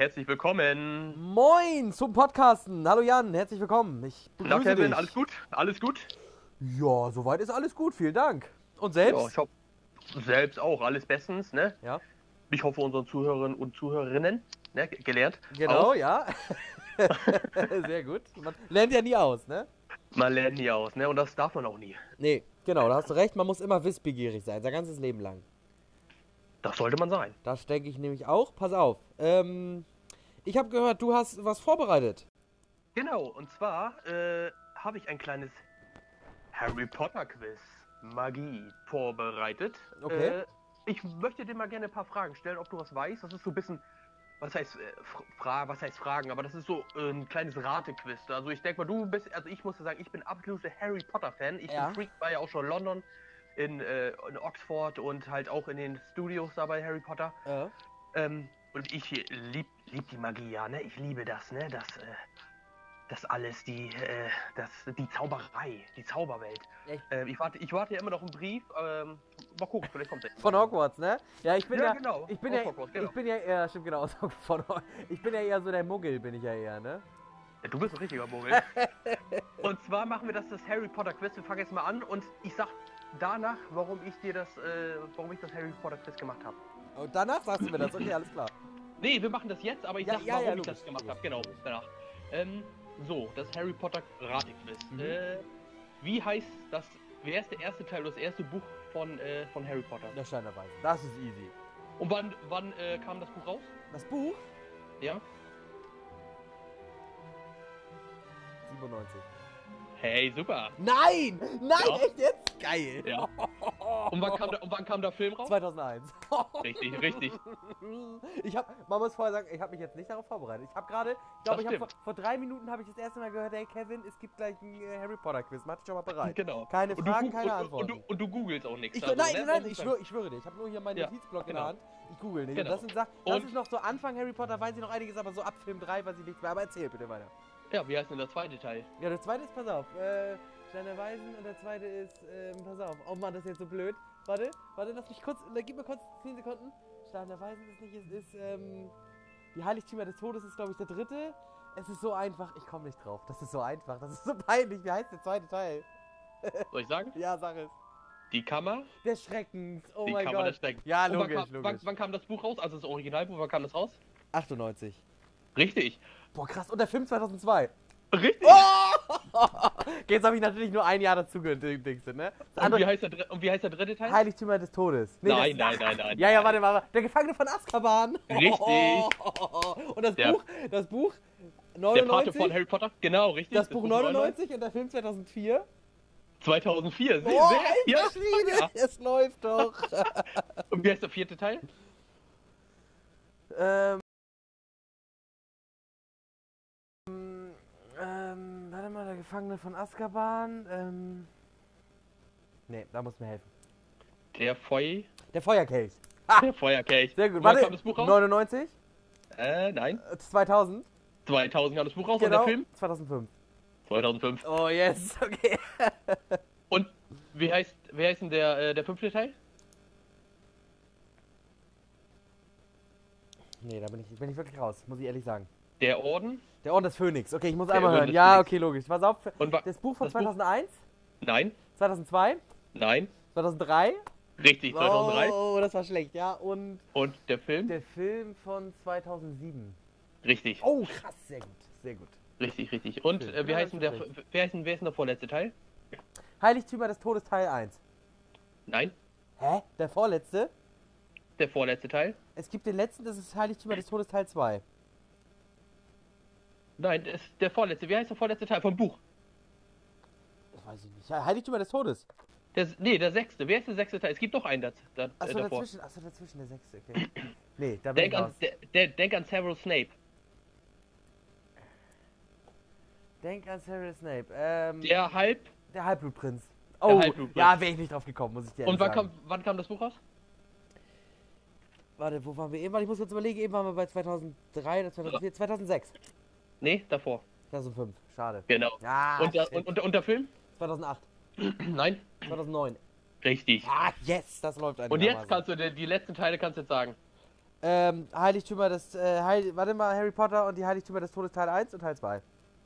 herzlich willkommen. Moin zum Podcasten. Hallo Jan, herzlich willkommen. Ich Na begrüße Kevin, dich. alles gut? Alles gut? Ja, soweit ist alles gut. Vielen Dank. Und selbst? Ja, ich hoffe, selbst auch, alles bestens, ne? Ja. Ich hoffe, unseren Zuhörern und Zuhörerinnen, ne, ge- gelernt. Genau, Auch. ja. Sehr gut. Man lernt ja nie aus, ne? Man lernt nie aus, ne? Und das darf man auch nie. Nee, genau, da hast du recht. Man muss immer wissbegierig sein, sein ganzes Leben lang. Das sollte man sein. Das denke ich nämlich auch. Pass auf. Ähm, ich habe gehört, du hast was vorbereitet. Genau, und zwar äh, habe ich ein kleines Harry Potter Quiz Magie vorbereitet. Okay. Äh, ich möchte dir mal gerne ein paar Fragen stellen, ob du was weißt. Das ist so ein bisschen, was heißt, äh, was heißt Fragen, aber das ist so äh, ein kleines Ratequiz. Also ich denke mal, du bist, also ich muss dir sagen, ich bin absoluter Harry Potter Fan. Ich Ja. bin Freak, war ja auch schon in London, in, äh, in Oxford und halt auch in den Studios da bei Harry Potter. Ja. Ähm, und ich lieb, lieb die Magie, ja, ne? Ich liebe das, ne? Das, äh, das alles, die, äh, das, die Zauberei, die Zauberwelt. Echt? Ähm, ich warte, ich warte ja immer noch einen Brief. Ähm, mal gucken, vielleicht kommt der. Von Hogwarts, ne? Ja, ich bin ja, Ja, genau, Ich bin ja, Hogwarts, genau. ich bin ja eher, stimmt genau, von. Ich bin ja eher so der Muggel, bin ich ja eher, ne? Ja, du bist ein richtiger Mogel. und zwar machen wir das, das Harry Potter Quiz. Wir fangen jetzt mal an und ich sag danach, warum ich dir das, äh, warum ich das Harry Potter Quiz gemacht habe. Und danach sagst du mir das, okay, alles klar. Nee, wir machen das jetzt, aber ich Ja, sag, ja, warum ja, ich das gemacht habe. Genau, danach. Ähm, so, das Harry Potter Ratequiz. Mhm. Äh, wie heißt das, wer ist der erste Teil, das erste Buch von, äh, von Harry Potter? Der Stein der Weisen. Das ist easy. Und wann, wann äh, kam das Buch raus? Das Buch? Ja? 97. Hey, super. Nein! Nein, Ja. echt jetzt? Geil. Ja. Und wann kam, der, und wann kam der Film raus? 2001. Richtig, richtig. Ich habe, man muss vorher sagen, ich habe mich jetzt nicht darauf vorbereitet. Ich habe gerade, ich glaube, Das ich habe vor, vor drei Minuten habe ich das erste Mal gehört, hey Kevin, es gibt gleich ein äh, Harry Potter Quiz. Mach dich schon mal bereit. Genau. Keine Und du Fragen, gu- keine und, Antworten. Und, du, und du googelst auch nichts. Ich, also, nein, ne? nein, nein, ich ist schwöre, ich schwöre dir. Ich habe nur hier meinen Ja, Notizblock in genau. der Hand. Ich google nicht. Genau. Und das ist, sag, das ist noch so Anfang Harry Potter, weiß ich noch einiges, aber so ab Film 3 weiß ich nichts mehr. Aber erzähl bitte weiter. Ja, wie heißt denn der zweite Teil? Ja, der zweite ist, pass auf, äh, Stein der Weisen und der zweite ist, ähm, pass auf. Oh Mann, das ist jetzt so blöd. Warte, warte, lass mich kurz, äh, gib mir kurz 10 Sekunden. Stein der Weisen ist nicht, es ist, ähm, die Heiligtümer des Todes ist, glaube ich, der dritte. Es ist so einfach, ich komme nicht drauf. Das ist so einfach, das ist so peinlich. Wie heißt der zweite Teil? Soll ich sagen? Ja, sag es. Die Kammer? Der Schreckens, oh die mein Kammer Gott. des Schreckens. Ja, logisch, wann, kam, logisch. Wann, wann kam das Buch raus? Also das Originalbuch, wann kam das raus? 98. Richtig. Boah, krass. Und der Film 2002. Richtig. Oh! Jetzt habe ich natürlich nur ein Jahr dazu gedingst, ne? Das Und, wie heißt der, und wie heißt der dritte Teil? Heiligtümer des Todes. Nee, nein, das, nein, nein, nein. Ja, ja, warte, warte. Der Gefangene von Azkaban. Richtig. Und das Der- Buch, das Buch Der Pate 99, von Harry Potter? Genau, richtig. das Buch 99 und der Film 2004. 2004. Sehr, Oh, sehr, ja, ja. es läuft doch. Und wie heißt der vierte Teil? ähm, ähm, warte mal, der Gefangene von Azkaban. Ähm, nee, da muss mir helfen. Der Feu... Der Feuerkelch. Der Feuerkelch. Sehr gut. Und wann Warte, kam das Buch raus? 99, Äh, nein. äh, 2000, 2000 kam das Buch raus und genau, der Film? 2005. 2005. Oh, yes, okay. Und wie heißt, wer heißt denn der, äh, der fünfte Teil? Nee, da bin ich, bin ich wirklich raus, muss ich ehrlich sagen. Der Orden? Der Orden des Phönix. Okay, ich muss Der einmal Orden hören. Ja, Phönix. okay, logisch. Pass auf. Und Das Buch von das Buch? 2001, Nein, 2002, nein. 2003. Richtig, 2003. Oh, das war schlecht, ja. Und Und der Film? der Film von 2007. Richtig, Oh, krass, sehr gut, sehr gut. richtig, richtig. Und äh, wie Ja, heißt der, wer heißt wer ist denn der vorletzte Teil? Heiligtümer des Todes Teil 1. Nein, Hä? Der vorletzte? der vorletzte Teil? Es gibt den letzten, das ist Heiligtümer des Todes Teil 2. Nein, das ist der vorletzte. Wie heißt der vorletzte Teil vom Buch? Das weiß ich nicht. Heiligtümer des Todes. Der, nee, der sechste. Wer ist der sechste Teil? Es gibt doch einen da, da, äh, Achso, davor. dazwischen, achso, dazwischen der sechste, okay. Nee, da bin Denk ich an, der, der, denk an Severus Snape. Denk an Sarah Snape. Ähm, Der halb. der Halbblutprinz. Oh, Halbblutprinz. ja, wäre ich nicht drauf gekommen, muss ich dir Und wann sagen. kam, wann kam das Buch raus? Warte, wo waren wir eben? Ich muss kurz überlegen. Eben waren wir bei 2003 oder 2004. 2006. Nee, davor. 2005. Schade. Genau. Ja, und, der, shit. und, und, und der Film? 2008. Nein. 2009. Richtig. Ah, yes, das läuft Und einigermaßen. jetzt kannst du die, die letzten Teile kannst du jetzt sagen. Ähm, Heiligtümer des, äh, Heil warte mal, Harry Potter und die Heiligtümer des Todes Teil 1 und Teil 2.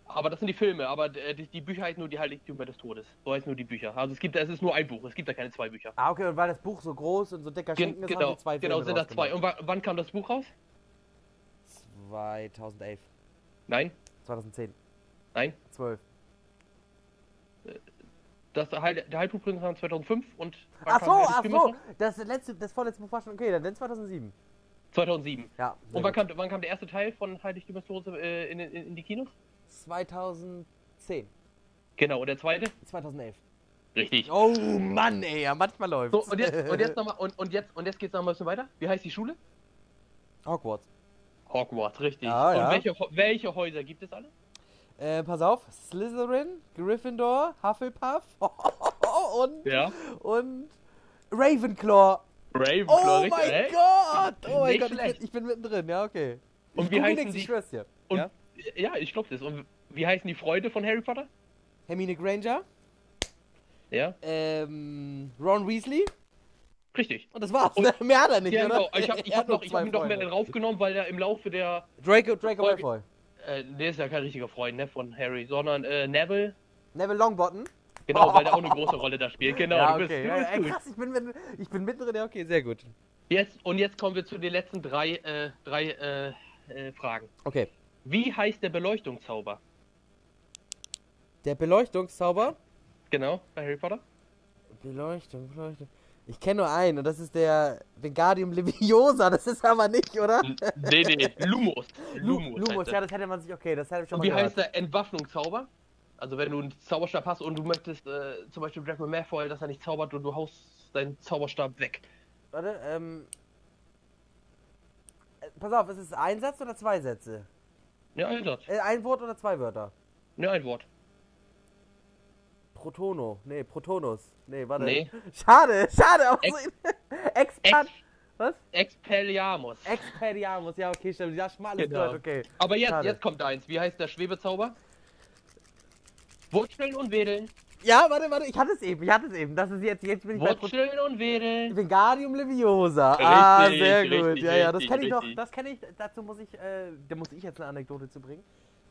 Aber das sind die Filme, aber äh, die, die Bücher heißen nur die Heiligtümer des Todes. So heißen nur die Bücher. Also es gibt, es ist nur ein Buch, es gibt da keine zwei Bücher. Ah, okay, und weil das Buch so groß und so dicker Gen Schinken ist, genau, haben die zwei genau, Filme sind da zwei. Und wa wann kam das Buch raus? 2011, Nein, 2010, nein. 12. Das Heil der Heilbuchprinz kam 2005 und Ach so, ach so, das letzte, das vorletzte Buch war schon okay, dann 2007. 2007. Ja. Und wann kam, wann kam der erste Teil von Heiligtümer des Todes äh, in, in, in die Kinos? 2010, Genau, und der zweite? 2011. Richtig. Oh Mann, ey, ja, manchmal läuft's. So, und jetzt, und jetzt nochmal, und, und jetzt, und jetzt geht's noch mal ein bisschen weiter. Wie heißt die Schule? Hogwarts. Hogwarts, richtig. Ja, und ja. Welche, welche Häuser gibt es alle? Äh, pass auf, Slytherin, Gryffindor, Hufflepuff und, Ja. und Ravenclaw. Ravenclaw, Oh richtig. mein? Gott! Oh mein Gott, ich bin, ich bin mittendrin, ja, okay. Und ich wie heißen nix, die- Ich schwör's dir. Und, ja? ja? ich glaube das. Und wie heißen die Freunde von Harry Potter? Hermine Granger, Ja, ähm, Ron Weasley richtig. und das war's. Und- Mehr hat er nicht, Ja, oder? genau. Ich habe ich hab noch, ich hab ihn noch mehr Freunde. raufgenommen, weil er im Laufe der. Draco, Draco Folge- Malfoy. Äh, der ist ja kein richtiger Freund ne, von Harry, sondern äh, Neville. Neville Longbottom. Genau, weil der auch eine große Rolle da spielt. Genau, ja, du okay. bist, ja, du bist ey, gut. krass, ich bin, mitten- ich bin mittendrin, ja, okay, sehr gut. Jetzt, und jetzt kommen wir zu den letzten drei, äh, drei äh, äh, Fragen. Okay. Wie heißt der Beleuchtungszauber? Der Beleuchtungszauber. Genau, bei Harry Potter? Beleuchtung, Beleuchtung. Ich kenne nur einen und das ist der Wingardium Leviosa. Das ist aber nicht, oder? Nee, nee, Lumos. Lu- Lumos. Lumos, ja, das hätte man sich, okay, das hätte ich schon Und mal wie gehört. heißt der Entwaffnungszauber? Also wenn du einen Zauberstab hast und du möchtest äh, zum Beispiel Draco Malfoy, dass er nicht zaubert und du haust deinen Zauberstab weg. Warte, ähm. äh, Pass auf, ist es ein Satz oder zwei Sätze? Ja, ein Satz. Äh, ein Wort oder zwei Wörter? Ja, ein Wort. Protono. Nee, Protonus. Nee, warte. Nee. Schade, schade. aber Ex- so-. Ex Was? Expelliarmus. Expelliarmus, ja, okay, stimmt. Ja, schon mal alles Genau. gehört, okay. Aber jetzt, Schade. jetzt kommt eins. Wie heißt der Schwebezauber? Wurzeln und Wedeln. Ja, warte, warte, ich hatte es eben, ich hatte es eben. Das ist jetzt, jetzt bin ich bei Pro Wurzeln und Wedeln. Wingardium Leviosa. ah, Richtig, sehr gut. richtig, ja, ja, das kenne ich noch. richtig. Das kenne ich. Dazu muss ich, äh, da muss ich jetzt eine Anekdote zu bringen.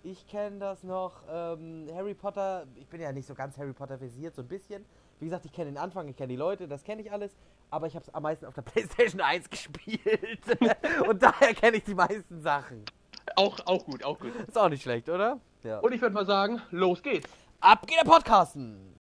Ich kenne das noch. Ähm, Harry Potter. Ich bin ja nicht so ganz Harry Potter versiert, so ein bisschen. Wie gesagt, ich kenne den Anfang, ich kenne die Leute, das kenne ich alles. Aber ich habe es am meisten auf der PlayStation 1 gespielt. Und daher kenne ich die meisten Sachen. Auch, auch gut, auch gut. Ist auch nicht schlecht, oder? Ja. Und ich würde mal sagen, los geht's. ab geht der Podcasten.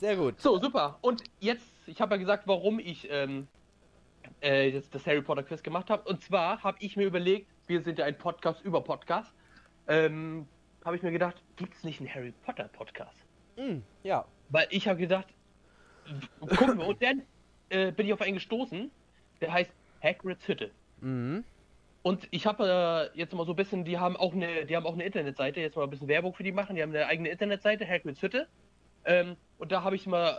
Sehr gut. So, super. Und jetzt, ich habe ja gesagt, warum ich ähm, äh, jetzt das Harry Potter Quiz gemacht habe. Und zwar habe ich mir überlegt, wir sind ja ein Podcast über Podcast, ähm, habe ich mir gedacht, gibt es nicht einen Harry Potter Podcast? Mm, ja. Weil ich habe gedacht, gucken wir, und dann äh, bin ich auf einen gestoßen, der heißt Hagrid's Hütte. Mhm. Und ich habe äh, jetzt mal so ein bisschen, die haben auch eine, die haben auch eine Internetseite, jetzt mal ein bisschen Werbung für die machen, die haben eine eigene Internetseite, Hagrid's Hütte. Ähm, und da habe ich mal äh,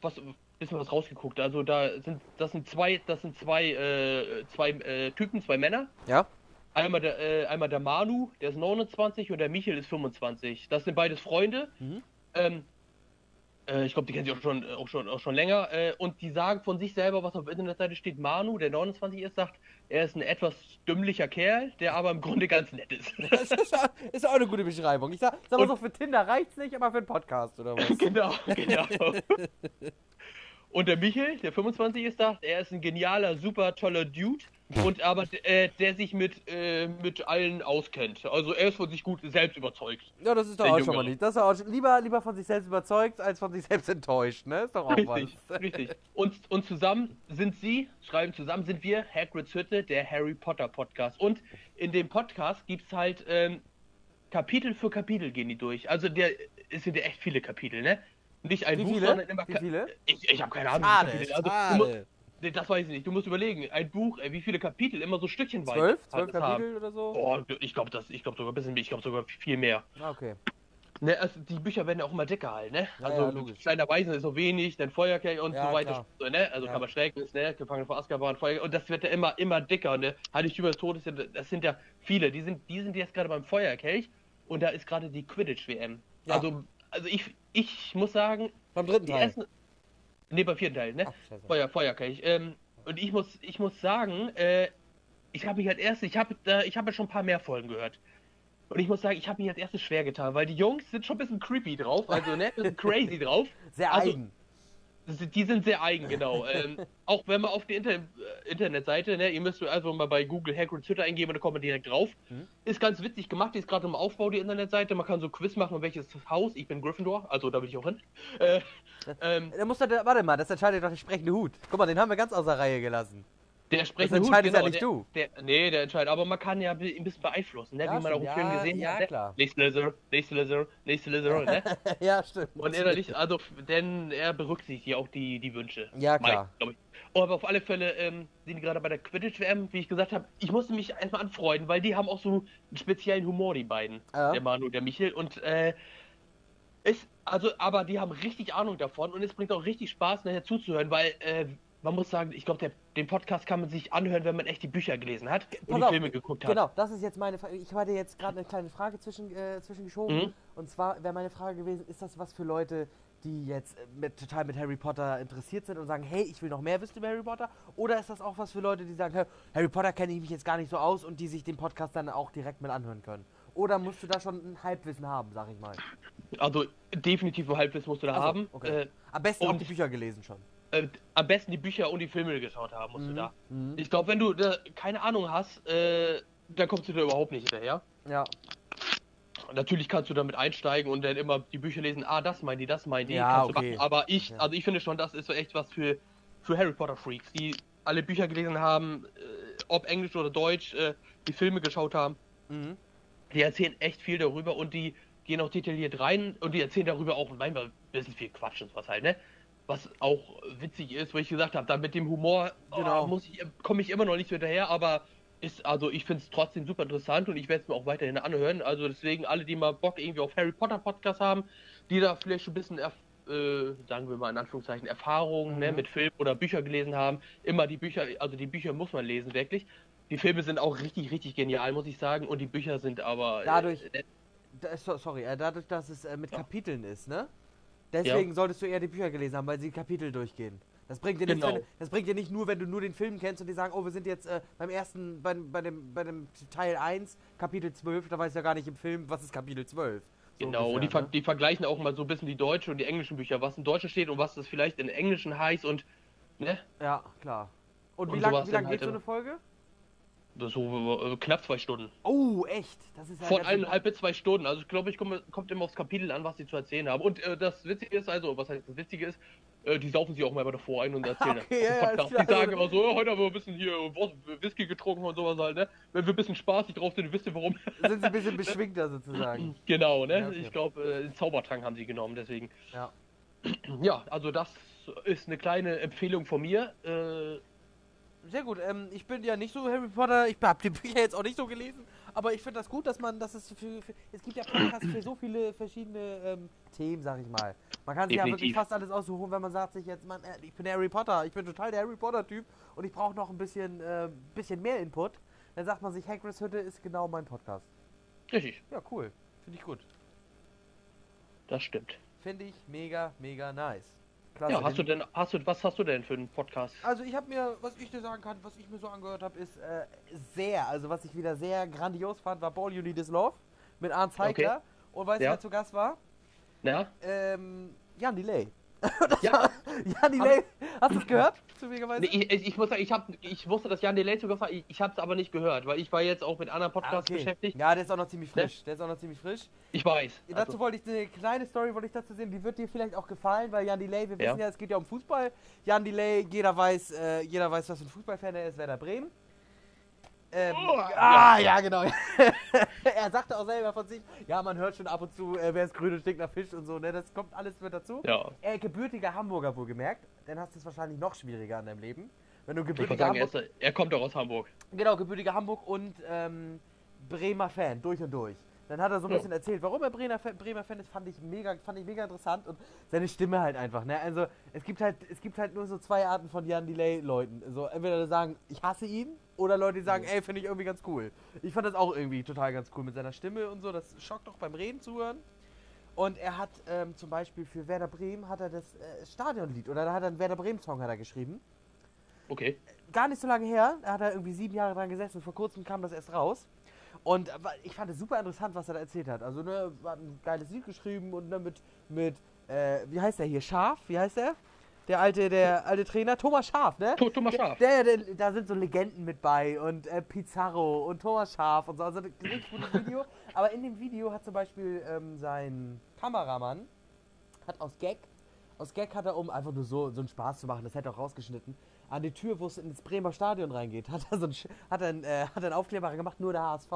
was bisschen was rausgeguckt. Also da sind das sind zwei, das sind zwei, äh, zwei äh, Typen, zwei Männer. Ja. Einmal der, äh, einmal der Manu, der ist 29 und der Michael ist 25. Das sind beides Freunde. Mhm. Ähm, äh, ich glaube, die kennen sich auch schon, auch schon, auch schon länger. Äh, und die sagen von sich selber, was auf der Internetseite steht. Manu, der 29 ist, sagt, er ist ein etwas dümmlicher Kerl, der aber im Grunde ganz nett ist. Das ist, auch- eine gute Beschreibung. Ich sag, sag mal so, für Tinder reicht's nicht, aber für einen Podcast oder was? genau, genau. Und der Michel, der 25 ist, sagt, er ist ein genialer, super toller Dude. Und aber äh, der sich mit, äh, mit allen auskennt. Also er ist von sich gut selbst überzeugt. Ja, das ist doch auch schon mal nicht. Das ist auch schon, lieber, lieber von sich selbst überzeugt, als von sich selbst enttäuscht, ne? Ist doch auch Richtig, was. richtig. Und, und zusammen sind sie, schreiben zusammen sind wir Hagrid's Hütte, der Harry Potter Podcast. Und in dem Podcast gibt es halt ähm, Kapitel für Kapitel gehen die durch. Also der es sind ja echt viele Kapitel, ne? Nicht ein Wie Buch, viele? sondern immer. Wie viele? Ich, ich habe keine Ahnung. Schade, Kapitel. Also, schade. nee, das weiß ich nicht. Du musst überlegen, ein Buch, äh, wie viele Kapitel immer so stückchenweise Zwölf? Zwölf alles haben. Kapitel oder so? Oh, ich glaube das, ich glaube sogar ein bisschen, mehr, ich glaube sogar viel mehr. Ah, okay. Ne, also die Bücher werden ja auch immer dicker halt, ne? Ja, also ja, kleiner Weisen ist so wenig, dann Feuerkelch und Ja, so weiter. So, ne? Also Ja. kann man Schrecknis, ne? Gefangen vor Azkaban, Feuer und das wird ja immer, immer dicker, ne? Heiligtümer des Todes, das sind ja viele. Die sind, die sind jetzt gerade beim Feuerkelch und da ist gerade die Quidditch-WM. Also, also ich, ich muss sagen, Beim dritten Teil. ersten. Ne, beim vierten Teil, ne? Ach. Feuer, Feuerkelch. Ähm, und ich muss, ich muss sagen, äh, ich habe mich als erstes, ich habe, äh, ich habe ja schon ein paar mehr Folgen gehört. Und ich muss sagen, ich habe mich als erstes schwer getan, weil die Jungs sind schon ein bisschen creepy drauf, also ne, ein bisschen crazy drauf. Sehr also- eigen. Die sind sehr eigen, genau. ähm, auch wenn man auf die Inter äh, Internetseite, ne, ihr müsst also mal bei Google Hagrid's Hütte eingeben da kommt man direkt drauf. Mhm. Ist ganz witzig gemacht, die ist gerade im Aufbau, die Internetseite. Man kann so Quiz machen, welches Haus. Ich bin Gryffindor, also da will ich auch hin. Äh, ähm, Da muss der, warte mal, das entscheidet doch der sprechende Hut. Guck mal, den haben wir ganz außer Reihe gelassen. Der sprechende Das Hut, entscheidest ja genau, nicht der, du. Der, nee, der entscheidet. Aber man kann ja ein bisschen beeinflussen, ne? Ja, wie man auch im stimmt. Film Ja, gesehen ja, hat. Ne? klar. Nächste Lizard, nächste Lizard, nächste Lizard, ne? ja, stimmt. Und innerlich, also, denn er berücksichtigt ja auch die, die Wünsche. Ja, klar. Ich. Oh, aber auf alle Fälle ähm, sind die gerade bei der Quidditch-WM, wie ich gesagt habe, ich musste mich erstmal anfreunden, weil die haben auch so einen speziellen Humor, die beiden. Ja. Der Manu und der Michel. Und äh, ist, also, aber die haben richtig Ahnung davon und es bringt auch richtig Spaß, nachher zuzuhören, weil äh, man muss sagen, ich glaube, den Podcast kann man sich anhören, wenn man echt die Bücher gelesen hat und Pass die auf, Filme geguckt hat. Genau, das ist jetzt meine Frage. Ich hatte jetzt gerade eine kleine Frage zwischen, äh, zwischengeschoben. Mhm. Und zwar wäre meine Frage gewesen, ist das was für Leute, die jetzt äh, mit, total mit Harry Potter interessiert sind und sagen, hey, ich will noch mehr wissen über Harry Potter? Oder ist das auch was für Leute, die sagen, Harry Potter kenne ich mich jetzt gar nicht so aus und die sich den Podcast dann auch direkt mit anhören können? Oder musst du da schon ein Halbwissen haben, sag ich mal? Also definitiv ein Halbwissen musst du da Ach so, haben. okay. Äh, Am besten auch die Bücher gelesen schon. Äh, am besten die Bücher und die Filme geschaut haben musst du Mhm, da. mhm. Ich glaube, wenn du da keine Ahnung hast, äh, dann kommst du da überhaupt nicht hinterher. Ja, Natürlich kannst du damit einsteigen und dann immer die Bücher lesen, ah, das meint die, das meint die. Ja, du okay. machen. Aber ich, Ja. also ich finde schon, das ist so echt was für, für Harry Potter Freaks, die alle Bücher gelesen haben, äh, ob Englisch oder Deutsch, äh, die Filme geschaut haben. mhm. Die erzählen echt viel darüber und die gehen auch detailliert rein und die erzählen darüber auch manchmal ein bisschen viel Quatsch und was halt, ne? Was auch witzig ist, wo ich gesagt habe, da mit dem Humor Genau. oh, muss ich, komme ich immer noch nicht so hinterher, aber ist, also ich finde es trotzdem super interessant und ich werde es mir auch weiterhin anhören. Also deswegen alle, die mal Bock irgendwie auf Harry Potter Podcast haben, die da vielleicht schon ein bisschen, erf äh, sagen wir mal in Anführungszeichen, Erfahrungen ne, Mhm. mit Film oder Bücher gelesen haben, immer die Bücher, also die Bücher muss man lesen, wirklich. Die Filme sind auch richtig, richtig genial, muss ich sagen. Und die Bücher sind aber. Dadurch- Äh, sorry, äh, dadurch, dass es äh, mit Kapiteln ist, ne? Deswegen solltest du eher die Bücher gelesen haben, weil sie Kapitel durchgehen. Das bringt dir Genau. wenn, du- das bringt dir nicht nur, wenn du nur den Film kennst und die sagen, oh, wir sind jetzt äh, beim ersten, bei, bei, dem, bei dem Teil 1, Kapitel 12, da weiß ja gar nicht im Film, was ist Kapitel 12. So Genau, und die, ungefähr, ver ne? die vergleichen auch mal so ein bisschen die deutsche und die englischen Bücher, was in Deutschen steht und was das vielleicht in Englischen heißt und, ne, Ja, klar. Und, wie Und lang, wie lang dann geht halt so eine Folge? So äh, knapp zwei Stunden. Oh, echt? Das ist ja Von eineinhalb bis zwei Stunden. Also ich glaube, ich komme, kommt immer aufs Kapitel an, was sie zu erzählen haben. Und äh, das Witzige ist, also, was heißt das Witzige ist, äh, die saufen sich auch mal davor ein und erzählen Okay, das. ja. Die sagen immer so, "Ja, heute haben wir ein bisschen hier Whisky getrunken und sowas halt, ne? Wenn wir ein bisschen spaßig drauf sind, wisst ihr warum. Sind sie ein bisschen beschwingter sozusagen. genau, ne? Ja, okay. Ich glaube, äh, den Zaubertrank haben sie genommen, deswegen. Ja. Ja, also das ist eine kleine Empfehlung von mir. Äh, Sehr gut. Ähm, ich bin ja nicht so Harry Potter. Ich habe die Bücher jetzt auch nicht so gelesen. Aber ich finde das gut, dass man, dass es für, für es gibt ja Podcasts für so viele verschiedene ähm, Themen, sag ich mal. Man kann sich ja wirklich Definitiv. fast alles aussuchen, wenn man sagt sich jetzt, man, äh, ich bin Harry Potter, ich bin total der Harry Potter Typ und ich brauche noch ein bisschen, äh, bisschen mehr Input. Dann sagt man sich, Hagrid's Hütte ist genau mein Podcast. richtig, Ja, cool. Finde ich gut. das stimmt. Finde ich mega, mega nice. Klasse. Ja, hast du Den- denn, hast du, was hast du denn für einen Podcast? Also ich habe mir, was ich dir sagen kann, was ich mir so angehört habe, ist äh, sehr, also was ich wieder sehr grandios fand, war Ball You Need Is Love mit Arndt Zeigler. Und weißt du, Ja. wer zu Gast war? Na? Ähm, Jan Delay. Ja, Jan Delay, hast du es gehört? Zufälligerweise? nee, ich, ich, muss sagen, ich, hab, ich wusste, dass Jan Delay sogar war, ich, ich habe es aber nicht gehört, weil ich war jetzt auch mit anderen Ah, Podcasts okay. beschäftigt. Ja, der ist auch noch ziemlich Ne? frisch. Der ist auch noch ziemlich frisch. Ich weiß. dazu Also, wollte ich eine kleine Story wollte ich dazu sehen, die wird dir vielleicht auch gefallen, weil Jan Delay, wir Ja. wissen ja, es geht ja um Fußball. Jan Delay, jeder weiß, äh, jeder weiß, was für ein Fußballfan er ist, Werder Bremen. Ähm, Oh, ah, ja. ja, genau. er sagte auch selber von sich, ja, man hört schon ab und zu, äh, wer ist grün und stinkt nach Fisch und so, ne? Das kommt alles mit dazu. Ja. Er gebürtiger Hamburger wohlgemerkt, dann hast du es wahrscheinlich noch schwieriger in deinem Leben. Wenn du gebürtiger sagen, er, Hamburg, ist, er kommt doch aus Hamburg. genau, gebürtiger Hamburg und ähm, Bremer Fan, durch und durch. Dann hat er so ein Ja. bisschen erzählt, warum er Bremer, Fan- Bremer Fan ist, fand ich mega, fand ich mega interessant und seine Stimme halt einfach, ne? Also es gibt halt, es gibt halt nur so zwei Arten von Jan Delay-Leuten. So entweder sagen, ich hasse ihn, oder Leute, die sagen, ey, finde ich irgendwie ganz cool. Ich fand das auch irgendwie total ganz cool mit seiner Stimme und so. Das schockt auch beim Reden zuhören. Und er hat ähm, zum Beispiel für Werder Bremen hat er das äh, Stadionlied oder da hat er einen Werder Bremen Song hat er geschrieben. Okay. Gar nicht so lange her, da hat er irgendwie sieben Jahre dran gesessen. Vor kurzem kam das erst raus. Und äh, ich fand es super interessant, was er da erzählt hat. Also, ne, hat ein geiles Lied geschrieben und ne, mit, mit äh, wie heißt der hier? Schaf? Wie heißt der? Der alte, der alte Trainer, Thomas Schaf, ne? Thomas Schaf. Der, der, der, da sind so Legenden mit bei und äh, Pizarro und Thomas Schaf und so. Also ein richtig gutes Video. Aber in dem Video hat zum Beispiel ähm, sein Kameramann hat aus Gag, aus Gag hat er, um einfach nur so, so einen Spaß zu machen, das hätte er auch rausgeschnitten, an die Tür, wo es ins Bremer Stadion reingeht, hat er so einen, Sch- hat er einen, äh, hat einen Aufkleber gemacht, nur der HSV.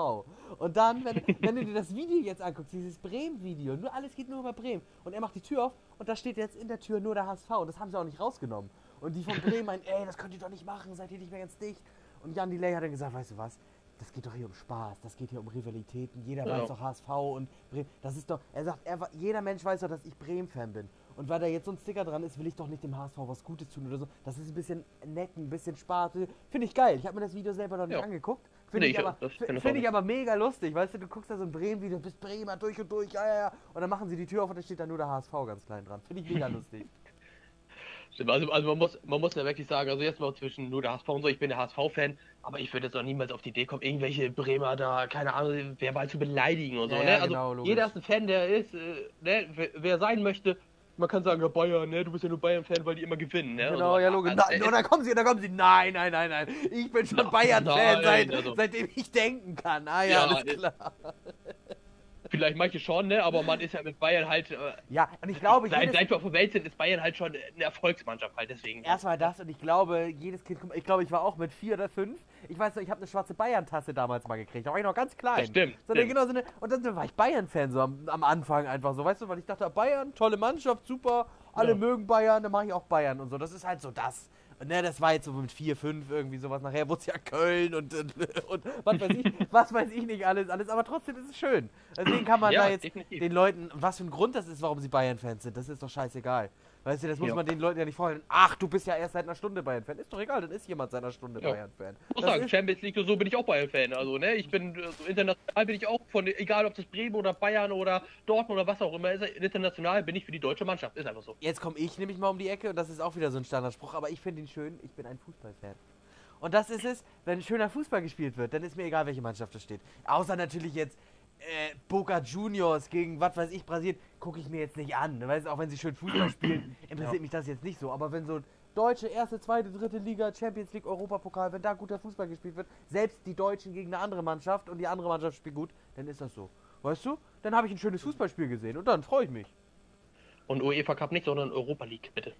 Und dann, wenn, wenn du dir das Video jetzt anguckst, dieses Bremen-Video, nur alles geht nur über Bremen. Und er macht die Tür auf und da steht jetzt in der Tür nur der HSV. Und das haben sie auch nicht rausgenommen. Und die von Bremen meinen, ey, das könnt ihr doch nicht machen, seid ihr nicht mehr ganz dicht. Und Jan Delay hat dann gesagt, weißt du was, das geht doch hier um Spaß, das geht hier um Rivalitäten, jeder Ja. weiß doch HSV und Bremen. Das ist doch, er sagt, er, jeder Mensch weiß doch, dass ich Bremen-Fan bin. Und weil da jetzt so ein Sticker dran ist, will ich doch nicht dem HSV was Gutes tun oder so. Das ist ein bisschen nett, ein bisschen Spaß. Finde ich geil. Ich habe mir das Video selber noch nicht Ja. angeguckt. Nee, Finde ich, ich- aber, find ich aber mega lustig. Weißt du, du guckst da so ein Bremen-Video, bist Bremer durch und durch, ja, ja, ja. Und dann machen sie die Tür auf und da steht da nur der HSV ganz klein dran. Finde ich mega lustig. Stimmt, also, also man muss man muss ja wirklich sagen, also jetzt mal zwischen nur der HSV und so, ich bin der HSV-Fan, aber ich würde jetzt auch niemals auf die Idee kommen, irgendwelche Bremer da, keine Ahnung, wer mal zu beleidigen und so, Ja, ne? Also genau, jeder ist ein Fan, der ist, äh, ne, wer, wer sein möchte, man kann sagen, ja Bayern, ne, du bist ja nur Bayern-Fan, weil die immer gewinnen, ne? Genau, so. ja, logisch. Also, Nein, und dann kommen sie, dann kommen sie, nein, nein, nein, nein. Ich bin schon Bayern-Fan, seit, also- seitdem ich denken kann. Ah ja, Ja, alles äh, klar. Vielleicht manche schon, ne, aber man ist ja mit Bayern halt, äh, Ja, und ich glaube, seit, seit wir auf der Welt sind, ist Bayern halt schon eine Erfolgsmannschaft halt, deswegen. erstmal das und ich glaube, jedes Kind, kommt- ich glaube, ich war auch mit vier oder fünf. Ich weiß noch, ich habe eine schwarze Bayern-Tasse damals mal gekriegt. Da war ich noch ganz klein. Das stimmt, So, stimmt. genau, so eine, und dann war ich Bayern-Fan so am, am Anfang einfach so, weißt du, weil ich dachte, Bayern, tolle Mannschaft, super, alle Ja. mögen Bayern, dann mache ich auch Bayern und so. Das ist halt so das. Und ne, das war jetzt so mit vier, fünf irgendwie sowas. Nachher wurde es ja Köln und, und, und was weiß ich, was weiß ich nicht alles, alles. Aber trotzdem ist es schön. Deswegen kann man Ja, da jetzt definitiv. den Leuten, was für ein Grund das ist, warum sie Bayern-Fans sind, das ist doch scheißegal. Weißt du, das muss Ja. man den Leuten ja nicht vorhalten. Ach, du bist ja erst seit einer Stunde Bayern-Fan. Ist doch egal, dann ist jemand seit einer Stunde Ja. Bayern-Fan. Ich muss Das sagen, Champions League und so bin ich auch Bayern-Fan. Also, ne, ich bin äh, so international bin ich auch von, egal ob das Bremen oder Bayern oder Dortmund oder was auch immer ist, international bin ich für die deutsche Mannschaft. Ist einfach so. Jetzt komme ich nämlich mal um die Ecke und das ist auch wieder so ein Standardspruch, aber ich finde ihn schön, ich bin ein Fußballfan. Und das ist es, wenn schöner Fußball gespielt wird, dann ist mir egal, welche Mannschaft da steht. Außer natürlich jetzt äh, Boca Juniors gegen, was weiß ich, Brasilien, gucke ich mir jetzt nicht an. Weißt du, auch wenn sie schön Fußball spielen, interessiert Ja. mich das jetzt nicht so. Aber wenn so deutsche, erste, zweite, dritte Liga, Champions League, Europapokal, wenn da guter Fußball gespielt wird, selbst die Deutschen gegen eine andere Mannschaft und die andere Mannschaft spielt gut, dann ist das so. Weißt du? Dann habe ich ein schönes Fußballspiel gesehen und dann freue ich mich. Und UEFA Cup nicht, sondern Europa League, bitte.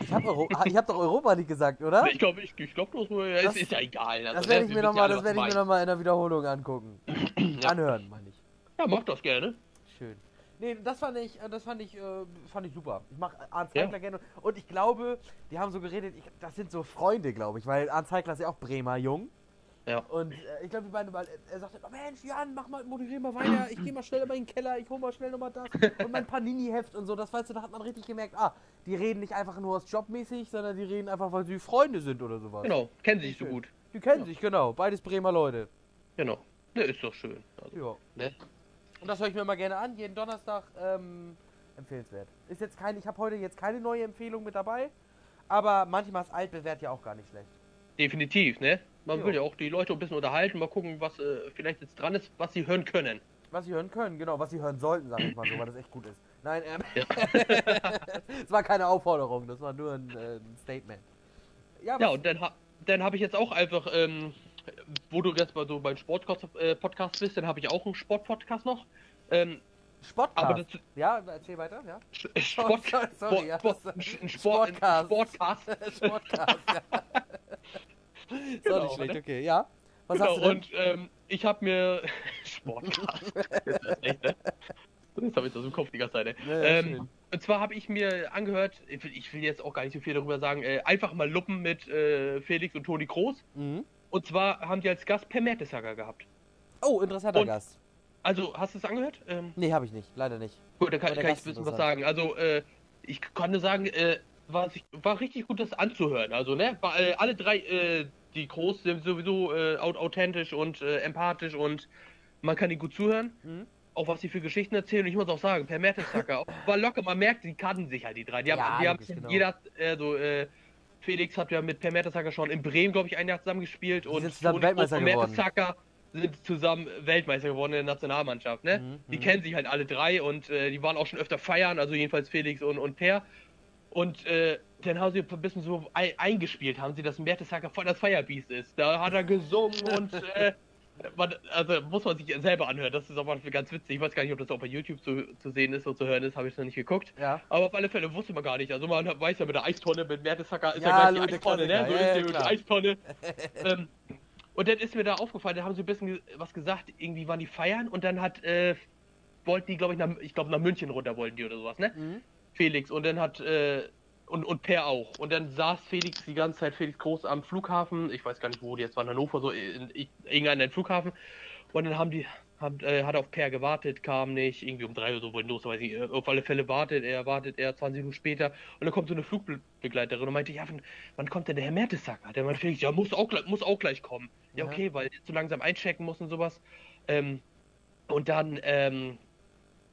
Ich habe Euro Ah, hab doch Europa League gesagt, oder? Ich glaube, ich, ich glaube, das, ja, Das- es ist ja egal. Also, Das ne, werde ich mir nochmal, das ich mir noch mal in der Wiederholung angucken. Ja. Anhören, meine ich. Ja, mach das gerne. Schön. Nee, das fand ich, äh, das fand ich, äh, fand ich super. Ich mag Arndt Ja. Zeigler gerne. Und ich glaube, die haben so geredet, ich, das sind so Freunde, glaube ich, weil Arndt Zeigler ist ja auch Bremer jung. Ja. Und äh, ich glaube, die beiden mal, er sagte, oh Mensch, Jan, mach mal, moderier mal weiter, ich gehe mal schnell mal in den Keller, ich hol mal schnell nochmal das und mein Panini-Heft und so, das weißt du, da hat man richtig gemerkt, ah, die reden nicht einfach nur aus jobmäßig, sondern die reden einfach, weil sie Freunde sind oder sowas. Genau, kennen sie sich so gut. Die kennen Ja. sich, genau, beides Bremer Leute. Genau. Ne, ist doch schön. Also, Ja. ne? Und das höre ich mir mal gerne an, jeden Donnerstag ähm, empfehlenswert. Ist jetzt kein, ich habe heute jetzt keine neue Empfehlung mit dabei, aber manchmal ist altbewährt ja auch gar nicht schlecht. Definitiv, ne? Man Jo. will ja auch die Leute ein bisschen unterhalten, mal gucken, was äh, vielleicht jetzt dran ist, was sie hören können. Was sie hören können, genau, was sie hören sollten, sage ich mal so, weil das echt gut ist. Nein, ähm, Ja. es war keine Aufforderung, das war nur ein, äh, Statement. Ja, Ja, und dann, ha dann habe ich jetzt auch einfach, ähm, wo du jetzt mal so beim Sport-Podcast äh, bist, dann habe ich auch einen Sport-Podcast noch. Ähm, Sportcast. aber das ja, erzähl weiter, ja. Sch- Sport, sorry, sorry, ja, Sport, das- Sport, Sportcast. Sportcast. Sportcast, ja. Genau, nicht schlecht, ne? okay, ja. Was genau, hast du denn? und ähm, ich habe mir Sportcast. Ist echt, ne? Jetzt habe ich das im Kopf die ganze Zeit. ey. Ja, ja, ähm, und zwar habe ich mir angehört, ich will, ich will jetzt auch gar nicht so viel darüber sagen, äh, einfach mal Luppen mit äh, Felix und Toni Kroos. Mhm. Und zwar haben die als Gast Per Mertesacker gehabt. Oh, interessanter Und- Gast. Also, hast du es angehört? Ähm, Nee, habe ich nicht. Leider nicht. gut, dann kann, kann ich ein bisschen was sagen. Also, äh, ich nur sagen, äh, war, war richtig gut, das anzuhören. Also, ne, war, äh, alle drei, äh, die Groß sind sowieso äh, au- authentisch und äh, empathisch und man kann ihnen gut zuhören. Mhm. Auch was sie für Geschichten erzählen. Und ich muss auch sagen, Per Mertesacker war locker. Man merkt, die kannten sich halt, die drei. Die haben, Ja, die haben genau. jeder, hat, äh, so, äh, Felix hat ja mit Per Mertesacker schon in Bremen, glaube ich, ein Jahr zusammen gespielt. Und sind zusammen Weltmeister und geworden. Mertesacker sind zusammen Weltmeister geworden in der Nationalmannschaft, ne? Mhm, Die mhm. kennen sich halt alle drei und äh, die waren auch schon öfter feiern, also jedenfalls Felix und, und Per. Und äh, dann haben sie ein bisschen so ei- eingespielt, haben sie, dass Mertesacker voll das Firebeast ist. Da hat er gesungen und äh, man, also muss man sich selber anhören. Das ist aber ganz witzig. Ich weiß gar nicht, ob das auch bei YouTube zu, zu sehen ist und zu hören ist, habe ich noch nicht geguckt. Ja. Aber auf alle Fälle wusste man gar nicht. Also man weiß ja mit der Eistonne, mit Mertesacker ist ja, Ja, gleich die Eistonne, ne? So Ja, ist ja, die. Eistonne. ähm, und dann ist mir da aufgefallen, da haben sie ein bisschen was gesagt, irgendwie waren die feiern und dann hat, äh, wollten die, glaube ich, nach, ich glaube nach München runter wollten die oder sowas, ne? Mhm. Felix und dann hat äh, und, und Per auch. Und dann saß Felix die ganze Zeit, Felix Groß am Flughafen, ich weiß gar nicht wo, die jetzt war in Hannover, so in, in irgendeinem Flughafen. Und dann haben die, haben, äh, hat auf Per gewartet, kam nicht, irgendwie um drei Uhr so wollten los, weiß ich, äh, auf alle Fälle wartet er, wartet er 20 Minuten später und dann kommt so eine Flugbegleiterin und meinte, ja, wann, wann kommt denn der Herr Mertesacker? Der meinte Felix, ja, muss auch, gleich- muss auch gleich kommen. Ja, okay, weil er so langsam einchecken muss und sowas. Ähm, und dann, ähm,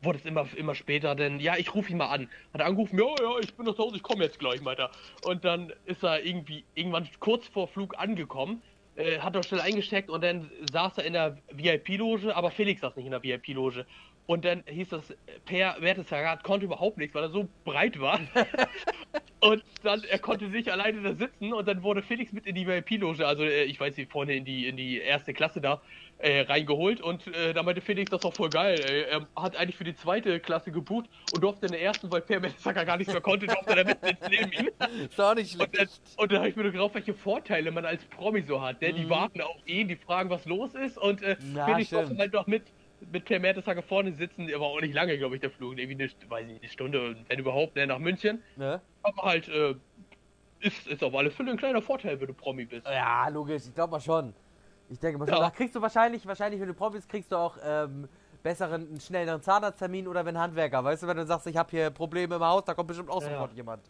wurde es immer, immer später, denn ja, ich rufe ihn mal an. Hat er angerufen, ja, ja, ich bin noch zu Hause, ich komme jetzt gleich weiter. Und dann ist er irgendwie irgendwann kurz vor Flug angekommen, äh, hat er schnell eingesteckt und dann saß er in der VIP-Loge, aber Felix saß nicht in der VIP-Loge. Und dann hieß das, Per Mertesacker konnte überhaupt nichts, weil er so breit war. und dann, er konnte sich alleine da sitzen und dann wurde Felix mit in die VIP-Loge, also äh, ich weiß nicht, vorne in die, in die erste Klasse da, äh, reingeholt und äh, da meinte Felix, das war voll geil. Ey. Er hat eigentlich für die zweite Klasse gebucht und durfte in der ersten, weil Per Mertesacker gar nichts mehr konnte, durfte er mit sitzen neben ihm. Ist doch nicht Und dann, schlecht. und dann habe ich mir gedacht, welche Vorteile man als Promi so hat. Ne? Die Mhm. warten auf ihn, die fragen, was los ist und äh, Ja, Felix durfte halt noch mit, mit Per Mertesacker vorne sitzen, aber auch nicht lange, glaube ich, der Flug. Irgendwie eine, weiß nicht, eine Stunde, wenn überhaupt, ne, nach München. Ne? Aber halt, äh, ist, ist auf alle Fälle ein kleiner Vorteil, wenn du Promi bist. Ja, logisch, ich glaube mal schon. Ich denke mal schon. Ja. Da kriegst du wahrscheinlich, wahrscheinlich, wenn du Profi bist, kriegst du auch ähm, besseren, einen schnelleren Zahnarzttermin oder wenn Handwerker. Weißt du, wenn du sagst, ich habe hier Probleme im Haus, da kommt bestimmt auch Ja, sofort jemand.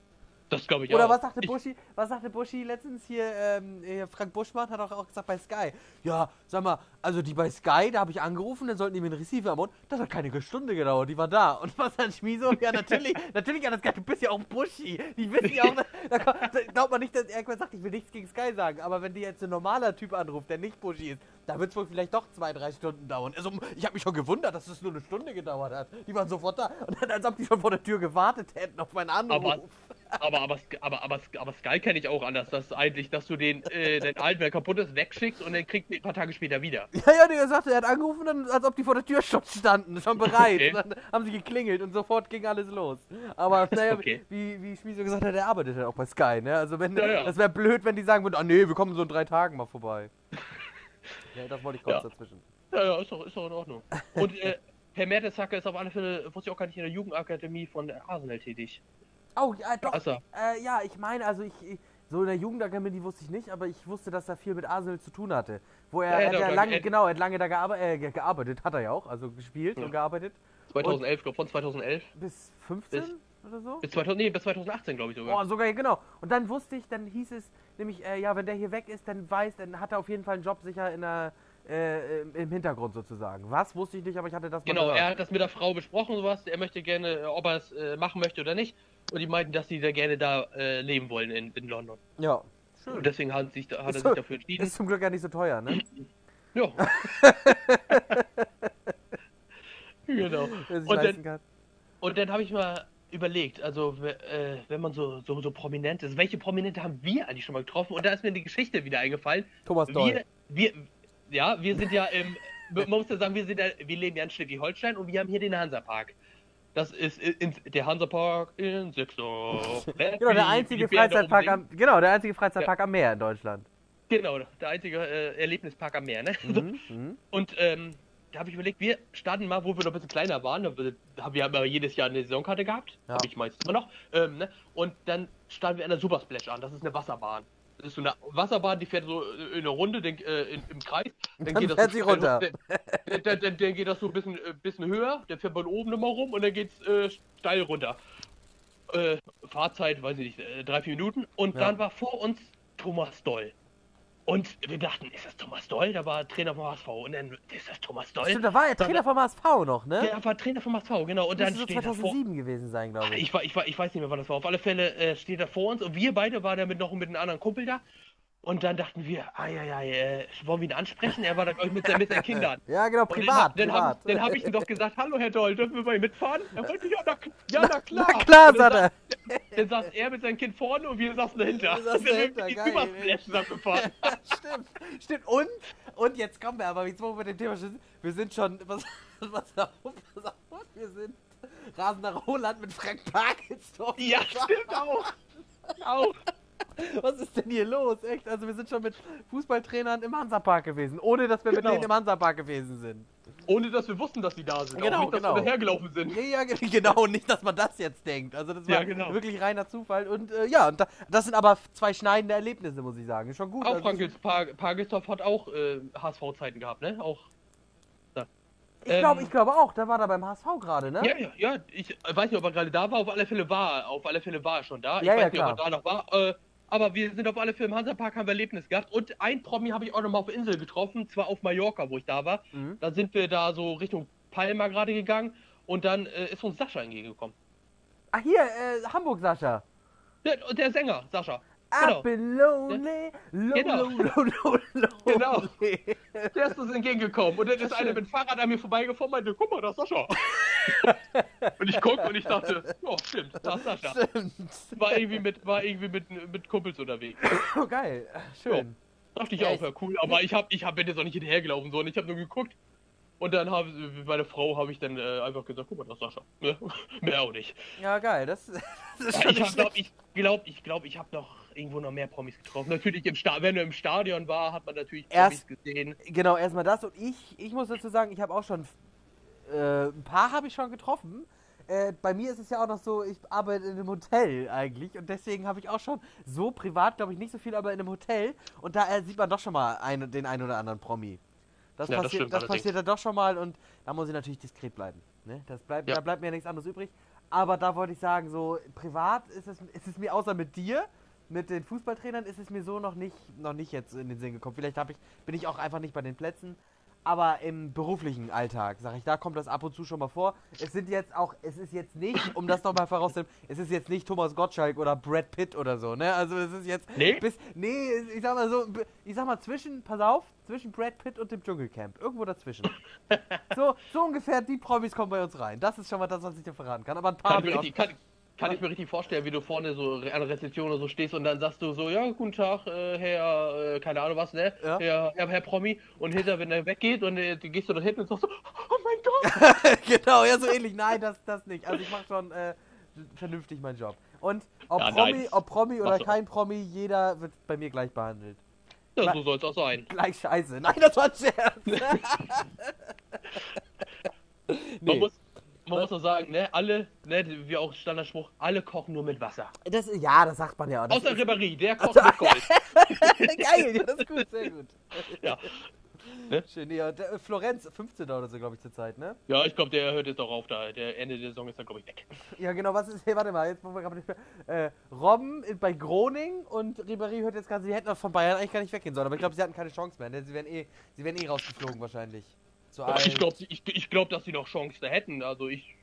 Das glaube ich Oder auch. was sagte Ich- Buschi? Was sagte Buschi letztens hier, ähm, hier Frank Buschmann hat auch, auch gesagt bei Sky. Ja, sag mal, also die bei Sky, da habe ich angerufen, dann sollten die mir einen Receiver abholen. Das hat keine Stunde gedauert, die war da. Und was hat Schmiso? Ja, natürlich, natürlich hat das gesagt, du bist ja auch Buschi. Die wissen ja auch, da, da, da glaubt man nicht, dass er irgendwann sagt, ich will nichts gegen Sky sagen. Aber wenn die jetzt ein normaler Typ anruft, der nicht Buschi ist, da wird es wohl vielleicht doch zwei, drei Stunden dauern. Also, ich habe mich schon gewundert, dass es nur eine Stunde gedauert hat. Die waren sofort da. Und dann, als ob die schon vor der Tür gewartet hätten auf meinen Anruf. Aber, aber, aber, aber, aber, aber Sky kenne ich auch anders. Das ist eigentlich, dass du den, äh, den alten, der kaputt ist, wegschickst und dann kriegt ihn ein paar Tage später wieder. Ja, ja, der sagte, er hat angerufen, dann, als ob die vor der Tür schon standen, schon bereit. Okay. Dann haben sie geklingelt und sofort ging alles los. Aber naja, Okay. wie, wie Schmieso gesagt hat, er arbeitet ja auch bei Sky, ne? Also wenn Ja, ja. das wäre blöd, wenn die sagen würden, ah nee, wir kommen so in drei Tagen mal vorbei. ja, das wollte ich kurz Ja. dazwischen. Ja, ja, ist doch, ist doch in Ordnung. Und äh, Herr Mertesacker ist auf alle Fälle, wusste ich auch gar nicht, in der Jugendakademie von der Arsenal tätig. Oh, ja, doch. Also, Äh, ja, ich meine, also ich, ich so in der Jugendakademie wusste ich nicht, aber ich wusste, dass er viel mit Arsenal zu tun hatte. Wo er, Ja, er hat doch, ja doch, lange, er- genau, er hat lange da gearbe äh, ge- gearbeitet, hat er ja auch, also gespielt Ja. und gearbeitet. 2011, glaube von 2011 Bis 15 Bis- oder so? bis 2000, nee, bis 2018, glaube ich sogar. Oh, sogar, genau. Und dann wusste ich, dann hieß es nämlich, äh, ja, wenn der hier weg ist, dann weiß, dann hat er auf jeden Fall einen Job sicher in der, äh, im- im Hintergrund sozusagen. Was, wusste ich nicht, aber ich hatte das Genau, er hat das mit der Frau besprochen, sowas. Er möchte gerne, äh, ob er es äh, machen möchte oder nicht. Und die meinten, dass sie da gerne da äh, leben wollen in, in London. Ja, Und schön. deswegen hat, sich, hat er sich so- dafür entschieden. Ist zum Glück ja nicht so teuer, ne? Ja. genau. Und dann, und dann habe ich mal überlegt, also äh, wenn man so, so, so prominent ist, welche Prominente haben wir eigentlich schon mal getroffen? Und da ist mir die Geschichte wieder eingefallen. Thomas Doll. Wir, wir, ja, wir sind ja im, man muss ja sagen, wir, sind ja, wir leben ja in Schleswig-Holstein und wir haben hier den Hansapark. Das ist in, der Hansapark in ne? Genau, der einzige Freizeitpark am, genau, der einzige Freizeitpark am Meer in Deutschland. Genau, der einzige äh, Erlebnispark am Meer, ne? Mhm, mhm. Und ähm, da habe ich überlegt, wir standen mal, wo wir noch ein bisschen kleiner waren, da haben wir ja jedes Jahr eine Saisonkarte gehabt, Ja. habe ich meist immer noch, ähm, ne? und dann standen wir an der Super Splash an, das ist eine Wasserbahn. Das ist so eine Wasserbahn, die fährt so in eine Runde den, äh, in, im Kreis. Dann geht das fährt so sie steil runter. Dann, dann, dann, dann, dann geht das so ein bisschen, äh, bisschen höher, dann fährt man oben nochmal rum und dann geht's äh, steil runter. Äh, Fahrzeit, weiß ich nicht, äh, drei, vier Minuten. Und Ja. dann war vor uns Thomas Doll. Und wir dachten, ist das Thomas Doll? Der war Trainer vom HSV. Und dann, ist das Thomas Doll? Stimmt, da war er Trainer vom HSV noch, ne? Der war Trainer vom HSV, genau. Und dann Müsste so steht er vor. 2007 gewesen sein, glaube ich. Ich, war- ich, war- ich weiß nicht mehr, wann das war. Auf alle Fälle äh, steht er vor uns und wir beide waren da mit noch mit einem anderen Kumpel da. Und dann dachten wir, ai, ai, ai, äh, wollen wir ihn ansprechen? Er war da, glaube ich, mit, seinen- mit seinen Kindern. Ja, genau, Und privat, Dann, hab- dann habe ich ihm doch gesagt, hallo Herr Doll, dürfen wir bei ihm mitfahren? Er wollte, ja, na, ja, na klar. Na klar, Und dann sagt er. saß- Dann saß er mit seinem Kind vorne und wir saßen dahinter. Wir saßen dahinter, wir geil, zusammengefahren. stimmt, stimmt. Und, und jetzt kommen wir aber, jetzt wo wir den Thema sind, wir sind schon, was, was pass auf, wir sind Rasender Roland mit Frank Parkensdorf. Ja, stimmt auch. Auch. Was ist denn hier los? Echt? Also wir sind schon mit Fußballtrainern im Hansapark gewesen, ohne dass wir mit Genau. denen im Hansapark gewesen sind. Ohne dass wir wussten, dass sie da sind. Genau, nicht, dass genau. wir dahergelaufen sind. Ja, ja, ge- genau, nicht, dass man das jetzt denkt. Also das war Ja, genau. wirklich reiner Zufall. Und äh, ja, und da, das sind aber zwei schneidende Erlebnisse, muss ich sagen. Schon gut. Auch Also, Frankels Par Pargestorf hat auch äh, HSV-Zeiten gehabt, ne? Auch. ich glaube ähm, ich glaube auch, der war da beim HSV gerade, ne? Ja, ja, ja. Ich weiß nicht, ob er gerade da war. Auf alle Fälle war er. Auf alle Fälle war er schon da. Ich Ja, weiß ja, nicht, ob er klar. da noch war. Äh, aber wir sind auf alle Fälle im Hansapark, haben wir Erlebnis gehabt. Und ein Promi habe ich auch noch mal auf der Insel getroffen. Zwar auf Mallorca, wo ich da war. Mhm. Da sind wir da so Richtung Palma gerade gegangen. Und dann äh, ist uns Sascha entgegengekommen. Ah, hier, äh, Hamburg, Sascha. Der, der Sänger, Sascha. I've Genau. been lonely, lonely, Genau. lonely, lonely. Genau. Der ist uns entgegengekommen. Und dann ist einer mit dem Fahrrad an mir vorbeigefahren und meinte, guck mal, das ist Sascha. und ich guck und ich dachte, ja, stimmt, das ist Sascha. Stimmt. War irgendwie mit, war irgendwie mit, mit Kumpels unterwegs. Oh, geil. Schön. Dachte ich Ja, auch, ja cool. Aber ich hab, ich hab bin jetzt auch nicht hinterhergelaufen, sondern ich habe nur geguckt. Und dann habe meine Frau habe ich dann äh, einfach gesagt, guck mal, das ist Sascha. Ne? Mehr auch nicht. Ja, geil. Das, das ist Ja, schon ich glaube, ich glaube, ich glaube, ich habe noch irgendwo noch mehr Promis getroffen. Natürlich im Sta wenn er im Stadion war, hat man natürlich Erst- Promis gesehen. Genau, erstmal das. Und ich, ich muss dazu sagen, ich habe auch schon, äh, ein paar habe ich schon getroffen. Äh, bei mir ist es ja auch noch so, ich arbeite in einem Hotel eigentlich und deswegen habe ich auch schon so privat, glaube ich, nicht so viel, aber in einem Hotel und da äh, sieht man doch schon mal einen, den einen oder anderen Promi. Das, Ja, das passiert, stimmt das allerdings. passiert dann doch schon mal und da muss ich natürlich diskret bleiben. Ne? Das bleibt, Ja. Da bleibt mir ja nichts anderes übrig. Aber da wollte ich sagen, so privat ist es, ist es mir außer mit dir, mit den Fußballtrainern, ist es mir so noch nicht, noch nicht jetzt in den Sinn gekommen. Vielleicht ich, bin ich auch einfach nicht bei den Plätzen. Aber im beruflichen Alltag, sag ich, da kommt das ab und zu schon mal vor. Es sind jetzt auch, es ist jetzt nicht, um das nochmal vorauszunehmen, es ist jetzt nicht Thomas Gottschalk oder Brad Pitt oder so, ne? Also es ist jetzt Nee? bis, nee, ich sag mal so, ich sag mal zwischen, pass auf, zwischen Brad Pitt und dem Dschungelcamp. Irgendwo dazwischen. so, so ungefähr die Promis kommen bei uns rein. Das ist schon mal das, was ich dir verraten kann. Aber ein paar Kann, richtig, kann, kann ich mir richtig vorstellen, wie du vorne so an der Rezeption oder so stehst und dann sagst du so, ja, guten Tag, äh, Herr, äh, keine Ahnung was, ne? Ja. Herr, Herr, Herr Promi. Und hinter, wenn er weggeht und äh, du gehst du da hinten und sagst so, oh mein Gott. genau, ja, so ähnlich. Nein, das, das nicht. Also ich mache schon äh, vernünftig meinen Job. Und ob Ja, Promi, ob Promi oder du. kein Promi, jeder wird bei mir gleich behandelt. Ja, Na- so soll es auch sein. Gleich scheiße. Nein, das war ein Scherz. Man nee, muss, man muss auch sagen, ne, alle, ne, wie auch Standardspruch, alle kochen nur mit Wasser. das, ja, das sagt man ja auch. Das Außer Ribéry, der kocht mit Gold. Geil, ja, das ist gut, sehr gut. Ja. Ne? Schön, und der, äh, Florenz, 15. oder so, glaube ich, zur Zeit, ne? Ja, ich glaube, der hört jetzt auch auf da. Der Ende der Saison ist dann, glaube ich, weg. Ja, genau, was ist, hey, warte mal, jetzt wollen wir gerade nicht mehr. Äh, Robben bei Groning und Ribéry hört jetzt gerade, sie hätten auch von Bayern eigentlich gar nicht weggehen sollen, aber ich glaube, sie hatten keine Chance mehr, ne? Sie wären eh, sie wären eh rausgeflogen wahrscheinlich. Zu allen. ich glaube, ich, ich glaub, dass sie noch Chance da hätten. Also ich,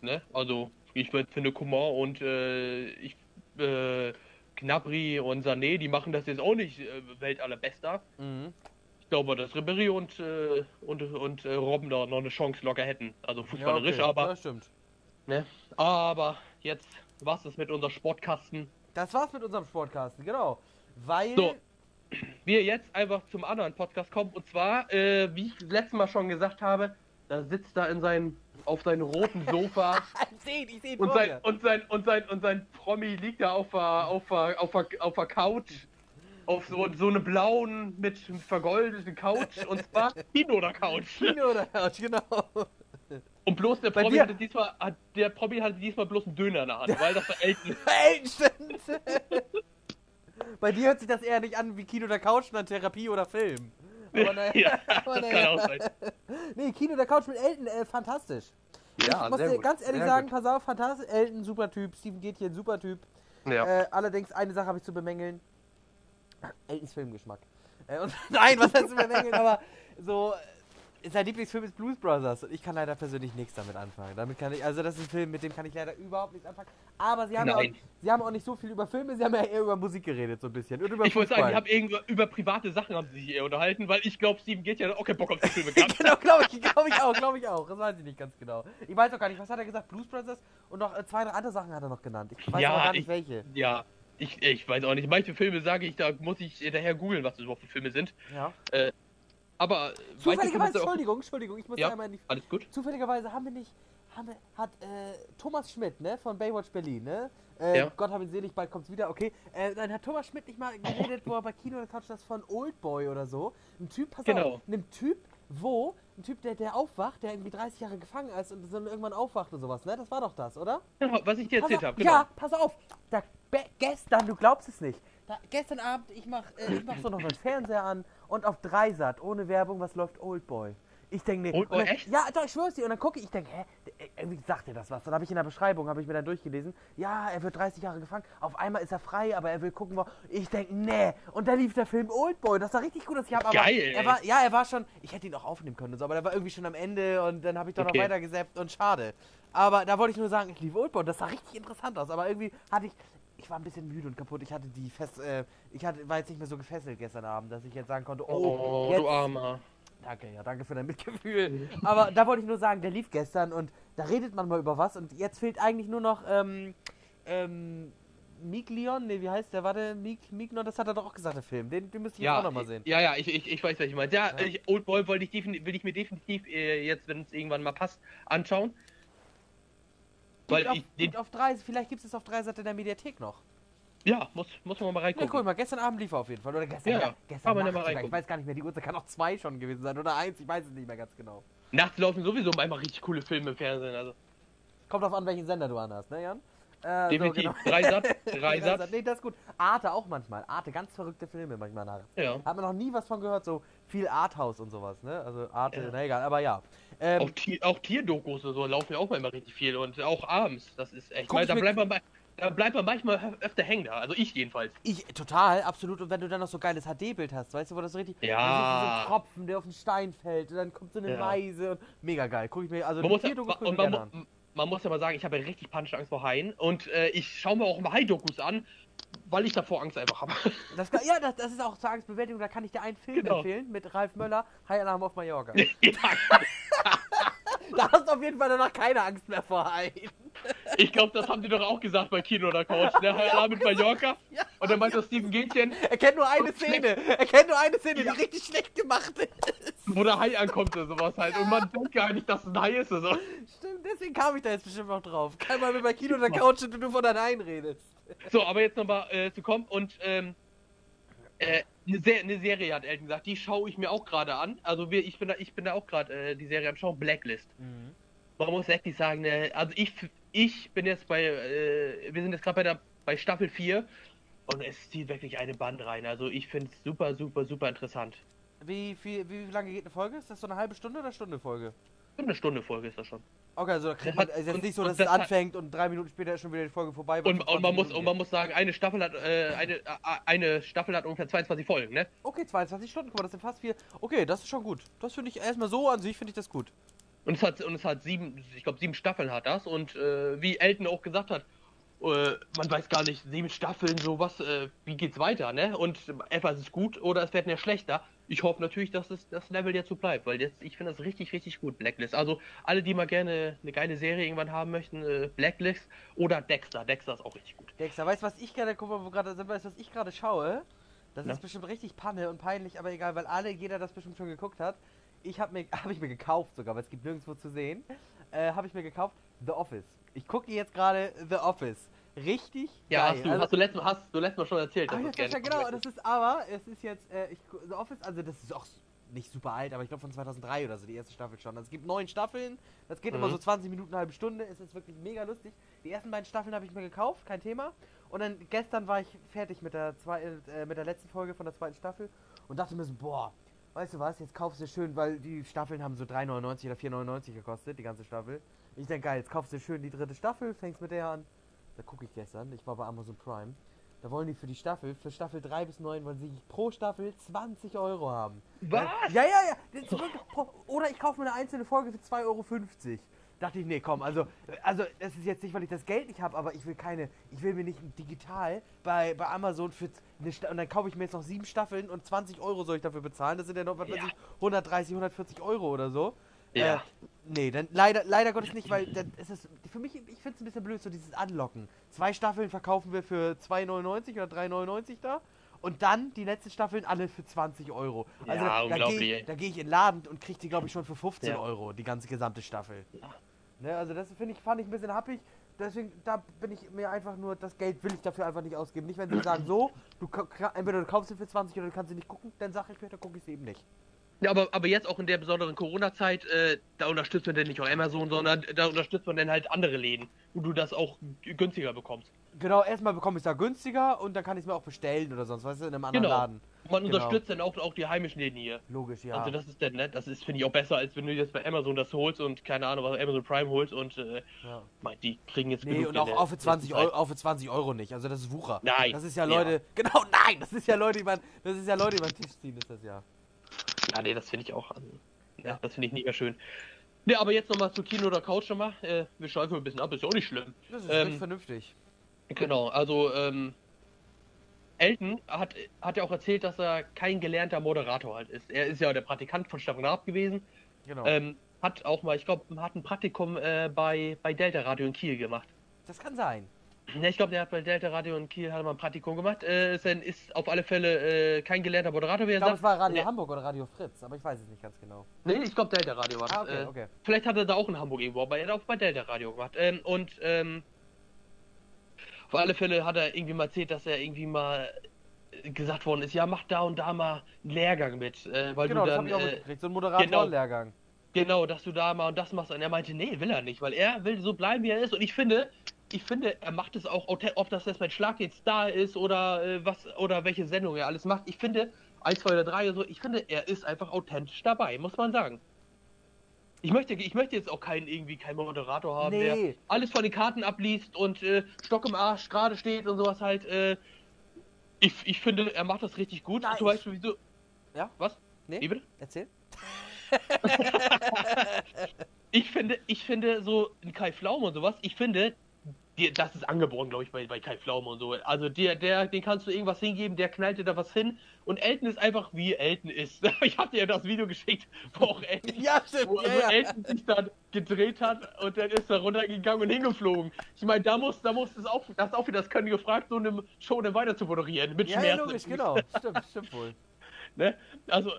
ne, also ich finde Coman und äh, ich, äh, Gnabry und Sané, die machen das jetzt auch nicht äh, Weltallerbester. Mhm. Ich glaube, dass Ribéry und, äh, und, und äh, Robben da noch eine Chance locker hätten. Also Ja, fußballerisch, okay. aber, Ja, stimmt. ne, aber jetzt was ist mit unserem Sportkasten. Das war's mit unserem Sportcasten, genau. Weil. So. Wir jetzt einfach zum anderen Podcast kommen und zwar, äh, wie ich letztes Mal schon gesagt habe, da sitzt er in seinem, auf seinem roten Sofa. Ich seh ich seh Und sein, und sein, und sein, und sein Promi liegt da auf der, auf der, auf der, auf der Couch. auf so, so eine blauen mit vergoldeten Couch und zwar Kino oder Couch. Kino oder Couch, genau. Und bloß der Promi hatte diesmal, hat, der Promi hatte diesmal bloß einen Döner in der Hand, weil das war Elton. Elton. Bei dir hört sich das eher nicht an wie Kino oder Couch, sondern Therapie oder Film. Aber naja, ja, aber naja. kann auch sein. Nee, Kino oder Couch mit Elton, äh, fantastisch. Ja, ich muss dir ganz ehrlich sehr sagen, gut. pass auf, fantastisch. Elton, super Typ. Steven Gätchen, super Typ. Ja. Äh, allerdings, eine Sache habe ich zu bemängeln. Eltons Filmgeschmack. Äh, und, nein, was heißt zu bemängeln, aber so, sein Lieblingsfilm ist Blues Brothers und ich kann leider persönlich nichts damit anfangen. Damit kann ich, also das ist ein Film, mit dem kann ich leider überhaupt nichts anfangen. Aber sie haben, ja auch, sie haben auch nicht so viel über Filme, sie haben ja eher über Musik geredet so ein bisschen. Und über Ich wollte sagen, die haben irgendwo über private Sachen haben sie sich eher unterhalten, weil ich glaube, Steven geht ja auch keinen Bock auf die Filme gehabt. genau, glaube ich, glaube ich auch, glaube ich auch. Das weiß ich nicht ganz genau. Ich weiß auch gar nicht, was hat er gesagt? Blues Brothers und noch äh, zwei, drei andere Sachen hat er noch genannt. Ich weiß Ja, auch gar nicht ich- welche. Ja, ich, ich weiß auch nicht. Manche Filme sage ich, da muss ich hinterher googeln, was das überhaupt für Filme sind. Ja. Äh, manche Filme Zufälligerweise, Entschuldigung, Entschuldigung, ich muss Ja. einmal in die Alles gut? Zufälligerweise haben wir nicht, haben wir, hat äh, Thomas Schmidt, ne, von Baywatch Berlin, ne? Äh, Ja. Gott hab ihn selig, bald kommt's wieder, okay. Äh, dann hat Thomas Schmidt nicht mal geredet, wo er bei Kino oder Couch das von Oldboy oder so. Ein Typ, pass Genau. auf, einem Typ, wo, ein Typ, der, der aufwacht, der irgendwie 30 Jahre gefangen ist und dann irgendwann aufwacht und sowas, ne? Das war doch das, oder? Genau, was ich dir Pass erzählt habe, genau. Ja, pass auf. Da, gestern, du glaubst es nicht. Da, gestern Abend, ich mach, äh, ich mach so noch den Fernseher an und auf Dreisat, ohne Werbung, was läuft Oldboy? Ich denke, nee. Oldboy, dann, echt? Ja, doch, ich schwör's dir. Und dann gucke ich, ich denke, hä, äh, irgendwie sagt dir das was. Dann habe ich in der Beschreibung, habe ich mir dann durchgelesen, ja, er wird 30 Jahre gefangen, auf einmal ist er frei, aber er will gucken, wo. Ich denke, nee. Und da lief der Film Oldboy. Das war richtig gut. Ich habe aber. Geil, Er war, ja, er war schon, ich hätte ihn auch aufnehmen können, und so, aber der war irgendwie schon am Ende und dann habe ich doch Okay. noch weiter gesappt und schade. Aber da wollte ich nur sagen, ich lief Oldboy und das sah richtig interessant aus. Aber irgendwie hatte ich, ich war ein bisschen müde und kaputt. Ich hatte die fest, äh, ich hatte, war jetzt nicht mehr so gefesselt gestern Abend, dass ich jetzt sagen konnte, oh, Oh, jetzt, du Armer. Danke, ja, danke für dein Mitgefühl. Aber da wollte ich nur sagen, der lief gestern und da redet man mal über was und jetzt fehlt eigentlich nur noch, ähm, ähm, Meek Leon, ne, wie heißt der? Warte, Meek Leon, das hat er doch auch gesagt, der Film. Den, den müsste ich Ja, auch nochmal sehen. ja, ja, ich, ich, ich weiß, was ich meine. Ja, Ja. Ich, Oldboy wollte ich will ich mir definitiv äh, jetzt, wenn es irgendwann mal passt, anschauen. Weil auf, ich den, auf drei, vielleicht gibt es auf drei Seiten der Mediathek noch. ja, muss, muss man mal Ja, reingucken. guck mal, gestern Abend lief er auf jeden Fall. Oder gestern, Ja, ja, gestern man Nacht ja mal. Ich weiß gar nicht mehr, die Uhrzeit kann auch zwei schon gewesen sein oder eins, ich weiß es nicht mehr ganz genau. Nachts laufen sowieso manchmal richtig coole Filme im Fernsehen. Also Kommt auf an, welchen Sender du anhast, ne, Jan? Äh, definitiv. genau. Drei Satz, drei Drei Satz. Satz. Nee, das ist gut. Arte auch manchmal. Arte, ganz verrückte Filme manchmal nachts. Ja. Hat man noch nie was von gehört, so viel Arthouse und sowas, ne? Also Arte, Ja. na egal, aber ja. Ähm, Auch, Tier, auch Tierdokus und so laufen ja auch manchmal richtig viel und auch abends. Das ist echt. Guck ich da bleibt man bei. Da bleibt man manchmal öfter hängen da. Also ich jedenfalls. ich, total, absolut. Und wenn du dann noch so geiles HD-Bild hast, weißt du, wo das so richtig. Ja. so einen Tropfen, der auf den Stein fällt und dann kommt so eine Ja. Meise und mega geil. Guck ich mir, also Man muss, ich und mir man, gerne an. mu- man muss ja mal sagen, ich habe ja richtig panische Angst vor Haien. Und äh, ich schaue mir auch immer Hai-Dokus an, weil ich davor Angst einfach habe. Das, kann- ja, das, das ist auch zur Angstbewältigung, da kann ich dir einen Film Genau. empfehlen mit Ralf Möller, High Alarm auf Mallorca. ja, da hast du auf jeden Fall danach keine Angst mehr vor Haien. Ich glaube, das haben die doch auch gesagt bei Kino oder Couch. Ne? Hai Alarm mit Mallorca. Ja. Und dann meinte Steven Gätchen, Er kennt nur eine Szene. Er kennt nur eine Szene, Ja. die richtig schlecht gemacht ist. wo der Hai ankommt oder sowas halt. Und man denkt gar nicht, dass es ein Hai ist. oder So. Stimmt, deswegen kam ich da jetzt bestimmt noch drauf. Kein Mal mehr bei Kino oder Couch und du von deinen Haien redest. So, aber jetzt nochmal äh, zu kommen und ähm, äh, eine, Se eine Serie hat Elton gesagt, die schaue ich mir auch gerade an. Also wir, ich bin da, ich bin da auch gerade äh, die Serie am Schauen, Blacklist. Man muss wirklich sagen, ne, also ich, ich bin jetzt bei, äh, wir sind jetzt gerade bei der bei Staffel 4 und es zieht wirklich eine Band rein. Also ich finde es super, super, super interessant. Wie, viel, wie lange geht eine Folge? Ist das so eine halbe Stunde oder Stunde Folge? Eine Stunde Folge ist das schon. Okay, also da kriegt man, hat- ist jetzt nicht so, dass das es hat- anfängt und drei Minuten später ist schon wieder die Folge vorbei. Und, und man 20 muss und man muss sagen, eine Staffel hat äh, eine, äh, eine Staffel hat ungefähr 22 Folgen, ne? Okay, 22 Stunden, guck mal, das sind fast vier. Okay, das ist schon gut. Das finde ich erstmal so an sich, finde ich das gut. Und es hat, und es hat sieben, ich glaube sieben Staffeln hat das. Und äh, wie Elton auch gesagt hat, äh, man weiß gar nicht, sieben Staffeln, sowas, äh, wie geht's weiter, ne? Und etwas ist gut oder es wird ja schlechter. Ich hoffe natürlich, dass es das Level jetzt so bleibt, weil jetzt, ich finde das richtig, richtig gut, Blacklist. Also alle, die mal gerne eine geile Serie irgendwann haben möchten, äh, Blacklist oder Dexter. Dexter ist auch richtig gut. Dexter, weißt du, was ich gerade, guck mal, wo gerade sind, weißt was ich gerade schaue? Das Na? ist bestimmt richtig Panne und peinlich, aber egal, weil alle, jeder das bestimmt schon geguckt hat. Ich habe mir, habe ich mir gekauft sogar, weil es gibt nirgendwo zu sehen. Äh, habe ich mir gekauft The Office. Ich gucke jetzt gerade The Office. richtig Ja, geil. hast du, Also- hast du letztes Mal, hast du letztes Mal schon erzählt. Ah, dass ja, du es ja, genau, das ist aber, es ist jetzt, äh, ich, The Office, also das ist auch nicht super alt, aber ich glaube von 2003 oder so, die erste Staffel schon. Also es gibt neun Staffeln, das geht immer Mhm. so 20 Minuten, eine halbe Stunde, es ist wirklich mega lustig. Die ersten beiden Staffeln habe ich mir gekauft, kein Thema. Und dann gestern war ich fertig mit der, zwei, äh, mit der letzten Folge von der zweiten Staffel und dachte mir so, boah, weißt du was, jetzt kaufst du schön, weil die Staffeln haben so 3,99 oder 4,99 gekostet, die ganze Staffel. Ich denke, geil, jetzt kaufst du schön die dritte Staffel, fängst mit der an. Da gucke ich gestern, ich war bei Amazon Prime. Da wollen die für die Staffel, für Staffel 3 bis 9, wollen sie pro Staffel 20 Euro haben. Was? Ja, ja, ja. Oder ich kaufe mir eine einzelne Folge für 2,50 Euro. Dachte ich, nee, komm, also, also das ist jetzt nicht, weil ich das Geld nicht habe, aber ich will keine, ich will mir nicht digital bei, bei Amazon für eine Sta und dann kaufe ich mir jetzt noch sieben Staffeln und 20 Euro soll ich dafür bezahlen. Das sind ja noch, was weiß Ja. ich, 130, 140 Euro oder so. Ja. Äh, nee, dann leider, leider Gottes nicht, weil dann ist es für mich, ich finde es ein bisschen blöd, so dieses Anlocken. Zwei Staffeln verkaufen wir für 2,99 oder 3,99 da. Und dann die letzten Staffeln alle für 20 Euro. Also Ja, da, da gehe ich, geh ich in den Laden und kriege die, glaube ich, schon für 15 Ja. Euro, die ganze gesamte Staffel. Ne, also das finde ich, fand ich ein bisschen happig. Deswegen, da bin ich mir einfach nur, das Geld will ich dafür einfach nicht ausgeben. Nicht, wenn sie sagen, so, du entweder du kaufst sie für 20 oder du kannst sie nicht gucken, dann sage ich mir, dann gucke ich sie eben nicht. Ja, aber, aber jetzt auch in der besonderen Corona-Zeit, äh, da unterstützt man denn nicht auch Amazon, sondern da unterstützt man dann halt andere Läden, wo du das auch günstiger bekommst. Genau, erstmal bekomme ich es da günstiger und dann kann ich es mir auch bestellen oder sonst, weißt du, in einem anderen Genau. Laden. Man Genau. unterstützt dann auch, auch die heimischen Läden hier. Logisch, ja. Also das ist dann, ne, das ist, finde ich, auch besser, als wenn du jetzt bei Amazon das holst und keine Ahnung, was Amazon Prime holst und äh, ja. mein, die kriegen jetzt Nee, genug und auch, der auch, für 20 letzten Euro, auch für 20 Euro nicht. Also das ist Wucher. Nein. Das ist ja Ja. Leute. Genau, nein! Das ist ja Leute, die man. Das ist ja Leute, die man Tisch ziehen, ist das ja. Ja, nee, das finde ich auch. Also, ja. Das finde ich nicht mehr schön. Ne, aber jetzt nochmal zu Kino oder Couch nochmal. Äh, wir schweifen ein bisschen ab, ist ja auch nicht schlimm. Das ist Ähm, vernünftig. Genau, also ähm, Elton hat, hat ja auch erzählt, dass er kein gelernter Moderator halt ist. Er ist ja der Praktikant von Stefan Raab gewesen. Genau. Ähm, hat auch mal, ich glaube, hat ein Praktikum äh, bei, bei Delta Radio in Kiel gemacht. das kann sein. Ja, ich glaube, der hat bei Delta Radio in Kiel hat mal ein Praktikum gemacht. Äh, ist, ein, ist auf alle Fälle äh, kein gelernter Moderator, wie er Ich glaube, sagt. es war Radio Nee. Hamburg oder Radio Fritz, aber ich weiß es nicht ganz genau. Nee, ich glaube Delta Radio war das. Ah, okay, äh, okay. Vielleicht hat er da auch in Hamburg irgendwo, aber er hat auch bei Delta Radio gemacht. Ähm, und ähm, auf alle Fälle hat er irgendwie mal erzählt, dass er irgendwie mal gesagt worden ist, ja, mach da und da mal einen Lehrgang mit, äh, weil Genau, du das dann habe ich auch äh, mitgekriegt. So ein Moderatorenlehrgang. genau, dass du da mal und das machst. Und er meinte, nee, will er nicht, weil er will so bleiben, wie er ist. Und ich finde, ich finde, er macht es auch, ob das jetzt bei Schlag jetzt da ist oder äh, was oder welche Sendung er alles macht. Ich finde, 1, 2 oder 3 oder so, ich finde, er ist einfach authentisch dabei, muss man sagen. Ich möchte, ich möchte jetzt auch keinen irgendwie keinen Moderator haben, der Nee. alles von den Karten abliest und äh, Stock im Arsch gerade steht und sowas halt. Äh, ich, ich finde, er macht das richtig gut. Nein, Zum Beispiel, wieso. Ja? Was? Nee? Wie bitte? Erzähl. Ich finde, ich finde so ein Kai Pflaume und sowas, ich finde, die, das ist angeboren, glaube ich, bei, bei Kai Pflaume und so. Also der, der, den kannst du irgendwas hingeben, der knallt dir da was hin. Und Elton ist einfach wie Elton ist. Ich habe dir ja das Video geschickt, wo auch Elton, Ja, stimmt. wo, Ja, wo ja. Elton sich dann gedreht hat und dann ist er runtergegangen und hingeflogen. Ich meine, da muss, da muss es auch, das ist auch wieder das Können gefragt, so eine Show dann weiter zu moderieren. Mit Ja, ja, Schmerzen. im logisch, genau. Stimmt, stimmt wohl. Ne? Also,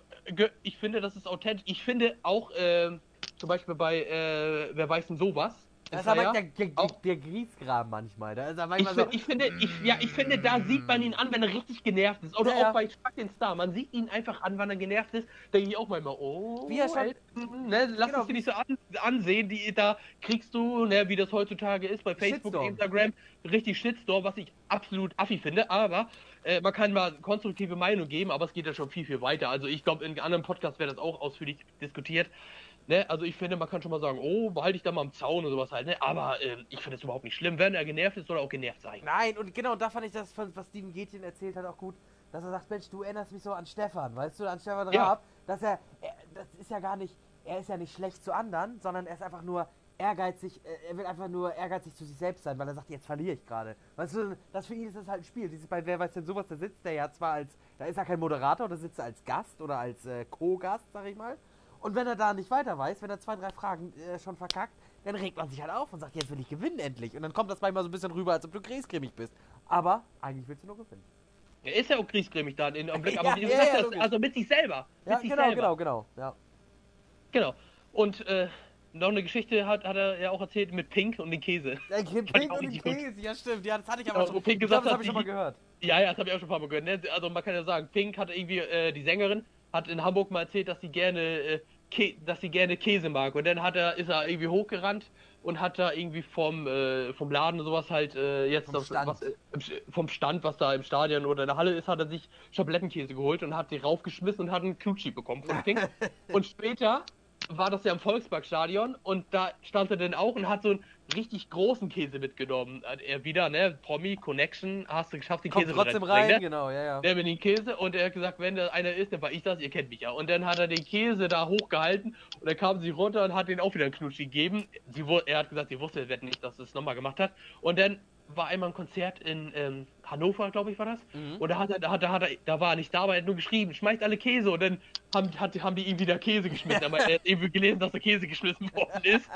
ich finde, das ist authentisch. Ich finde auch, ähm, zum Beispiel bei äh, Wer weiß denn sowas? Das ist aber er ja. der, der, auch- der Griesgram manchmal. Da ist er Ich, manchmal fi- so. ich finde, ich, ja, ich finde, da sieht man ihn an, wenn er richtig genervt ist. Oder Ja, auch bei Schlag den Star. Man sieht ihn einfach an, wenn er genervt ist. Denke ich auch manchmal, oh, Wie er schon- ne, lass Genau, es dir nicht so an, ansehen. Die, da kriegst du, ne, wie das heutzutage ist, bei Facebook, Shitstorm. Instagram, richtig Shitstorm, was ich absolut affi finde. Aber äh, man kann mal konstruktive Meinung geben, aber es geht ja schon viel, viel weiter. Also ich glaube, in anderen Podcasts wäre das auch ausführlich diskutiert. Ne, also ich finde, man kann schon mal sagen, oh, behalte ich da mal am Zaun oder sowas halt, ne? Aber ähm, ich finde es überhaupt nicht schlimm. Wenn er genervt ist, soll er auch genervt sein. Nein, und genau, da fand ich das, was Steven Gätchen erzählt hat, auch gut, dass er sagt, Mensch, du erinnerst mich so an Stefan, weißt du, an Stefan Ja. Raab, dass er, er, das ist ja gar nicht, er ist ja nicht schlecht zu anderen, sondern er ist einfach nur ehrgeizig, äh, er will einfach nur ehrgeizig zu sich selbst sein, weil er sagt, jetzt verliere ich gerade. Weißt du, das für ihn ist das halt ein Spiel. Dieses bei Wer weiß denn sowas, da sitzt er ja zwar als, da ist er kein Moderator, da sitzt er als Gast oder als äh, Co-Gast, sag ich mal. Und wenn er da nicht weiter weiß, wenn er zwei, drei Fragen äh, schon verkackt, dann regt man sich halt auf und sagt, jetzt will ich gewinnen endlich. Und dann kommt das manchmal so ein bisschen rüber, als ob du griesgrämig bist. Aber eigentlich willst du nur gewinnen. Er ist ja auch griesgrämig da in am Blick, Ja, aber ja, gesagt ja, hast, logisch. also mit sich selber. Mit Ja, sich genau, selber. genau, genau. Ja. Genau. Und äh, noch eine Geschichte hat, hat er ja auch erzählt mit Pink und den Käse. Ja, Pink und den gut. Käse, ja stimmt, ja, das hatte ich Ja, aber wo schon. Pink ich glaub, gesagt das habe ich schon mal die- gehört. Ja, ja, das habe ich auch schon ein paar Mal gehört. Ne? Also man kann ja sagen, Pink hat irgendwie, äh, die Sängerin, hat in Hamburg mal erzählt, dass sie gerne, äh, dass sie gerne Käse mag. Und dann hat er, ist er irgendwie hochgerannt und hat da irgendwie vom, äh, vom Laden sowas halt äh, jetzt Vom das, Stand. Was, äh, vom Stand, was da im Stadion oder in der Halle ist, hat er sich Schablettenkäse geholt und hat die raufgeschmissen und hat einen Knutschi bekommen und später war das ja im Volksparkstadion und da stand er dann auch und hat so einen richtig großen Käse mitgenommen. Hat Er wieder, ne, Promi, Connection, hast du geschafft, den Kommt Käse trotzdem rein, ne? genau, ja, ja. Der mit den Käse und er hat gesagt, wenn da einer ist, dann war ich das, ihr kennt mich ja. Und dann hat er den Käse da hochgehalten und dann kam sie runter und hat den auch wieder einen Knutschi gegeben. Sie, er hat gesagt, sie wusste nicht, dass es nochmal gemacht hat. Und dann war einmal ein Konzert in ähm, Hannover, glaube ich, war das. Mhm. Und da hat er, da hat, da er, da war er nicht da, aber er hat nur geschrieben, schmeißt alle Käse und dann haben, hat, haben die ihm wieder Käse geschmissen. aber er hat eben gelesen, dass der Käse geschmissen worden ist.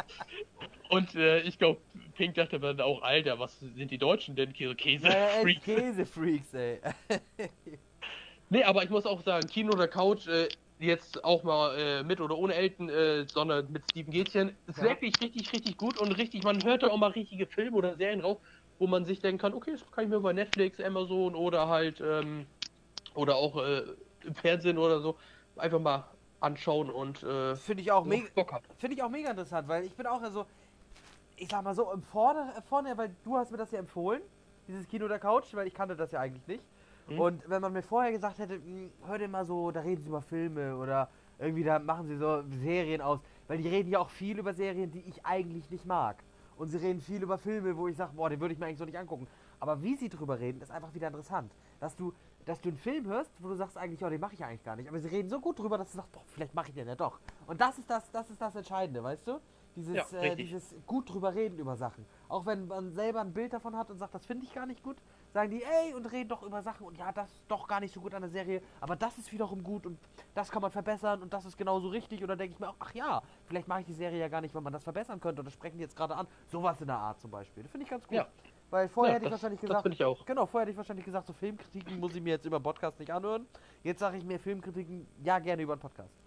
Und äh, ich glaube, Pink dachte dann auch, Alter, was sind die Deutschen denn? Käse, Käse, Ja. Käsefreaks, ey. Nee, aber ich muss auch sagen, Kino oder Couch, äh, jetzt auch mal äh, mit oder ohne Elton, äh, sondern mit Steven Gätchen, ist Ja. wirklich richtig, richtig gut und richtig, man hört da auch mal richtige Filme oder Serien drauf, wo man sich denken kann, okay, das kann ich mir bei Netflix, Amazon oder halt, ähm, oder auch äh, im Fernsehen oder so, einfach mal anschauen und äh, Finde ich auch mega. Finde ich auch mega interessant, weil ich bin auch so, ich sag mal so, im vorne, äh, vorne, weil du hast mir das ja empfohlen, dieses Kino der Couch, weil ich kannte das ja eigentlich nicht. Mhm. Und wenn man mir vorher gesagt hätte, "Hm, hör dir mal so, da reden sie über Filme oder irgendwie da machen sie so Serien aus, weil die reden ja auch viel über Serien, die ich eigentlich nicht mag. Und sie reden viel über Filme, wo ich sage, boah, den würde ich mir eigentlich so nicht angucken. Aber wie sie drüber reden, ist einfach wieder interessant. Dass du, dass du einen Film hörst, wo du sagst eigentlich, oh, den mache ich eigentlich gar nicht. Aber sie reden so gut drüber, dass du sagst, boah, vielleicht mache ich den ja doch. Und das ist das, das ist das Entscheidende, weißt du? Dieses, Ja, äh, dieses gut drüber reden über Sachen. Auch wenn man selber ein Bild davon hat und sagt, das finde ich gar nicht gut, sagen die, ey, und reden doch über Sachen und ja, das ist doch gar nicht so gut an der Serie, aber das ist wiederum gut und das kann man verbessern und das ist genauso richtig. Und dann denke ich mir auch, ach ja, vielleicht mache ich die Serie ja gar nicht, weil man das verbessern könnte und das sprechen die jetzt gerade an. Sowas in der Art zum Beispiel. Das finde ich ganz gut. Ja. Weil vorher Ja, hätte ich das- wahrscheinlich gesagt, ich. Genau, vorher hätte ich wahrscheinlich gesagt, so Filmkritiken muss ich mir jetzt über Podcast nicht anhören. Jetzt sage ich mir Filmkritiken ja gerne über den Podcast.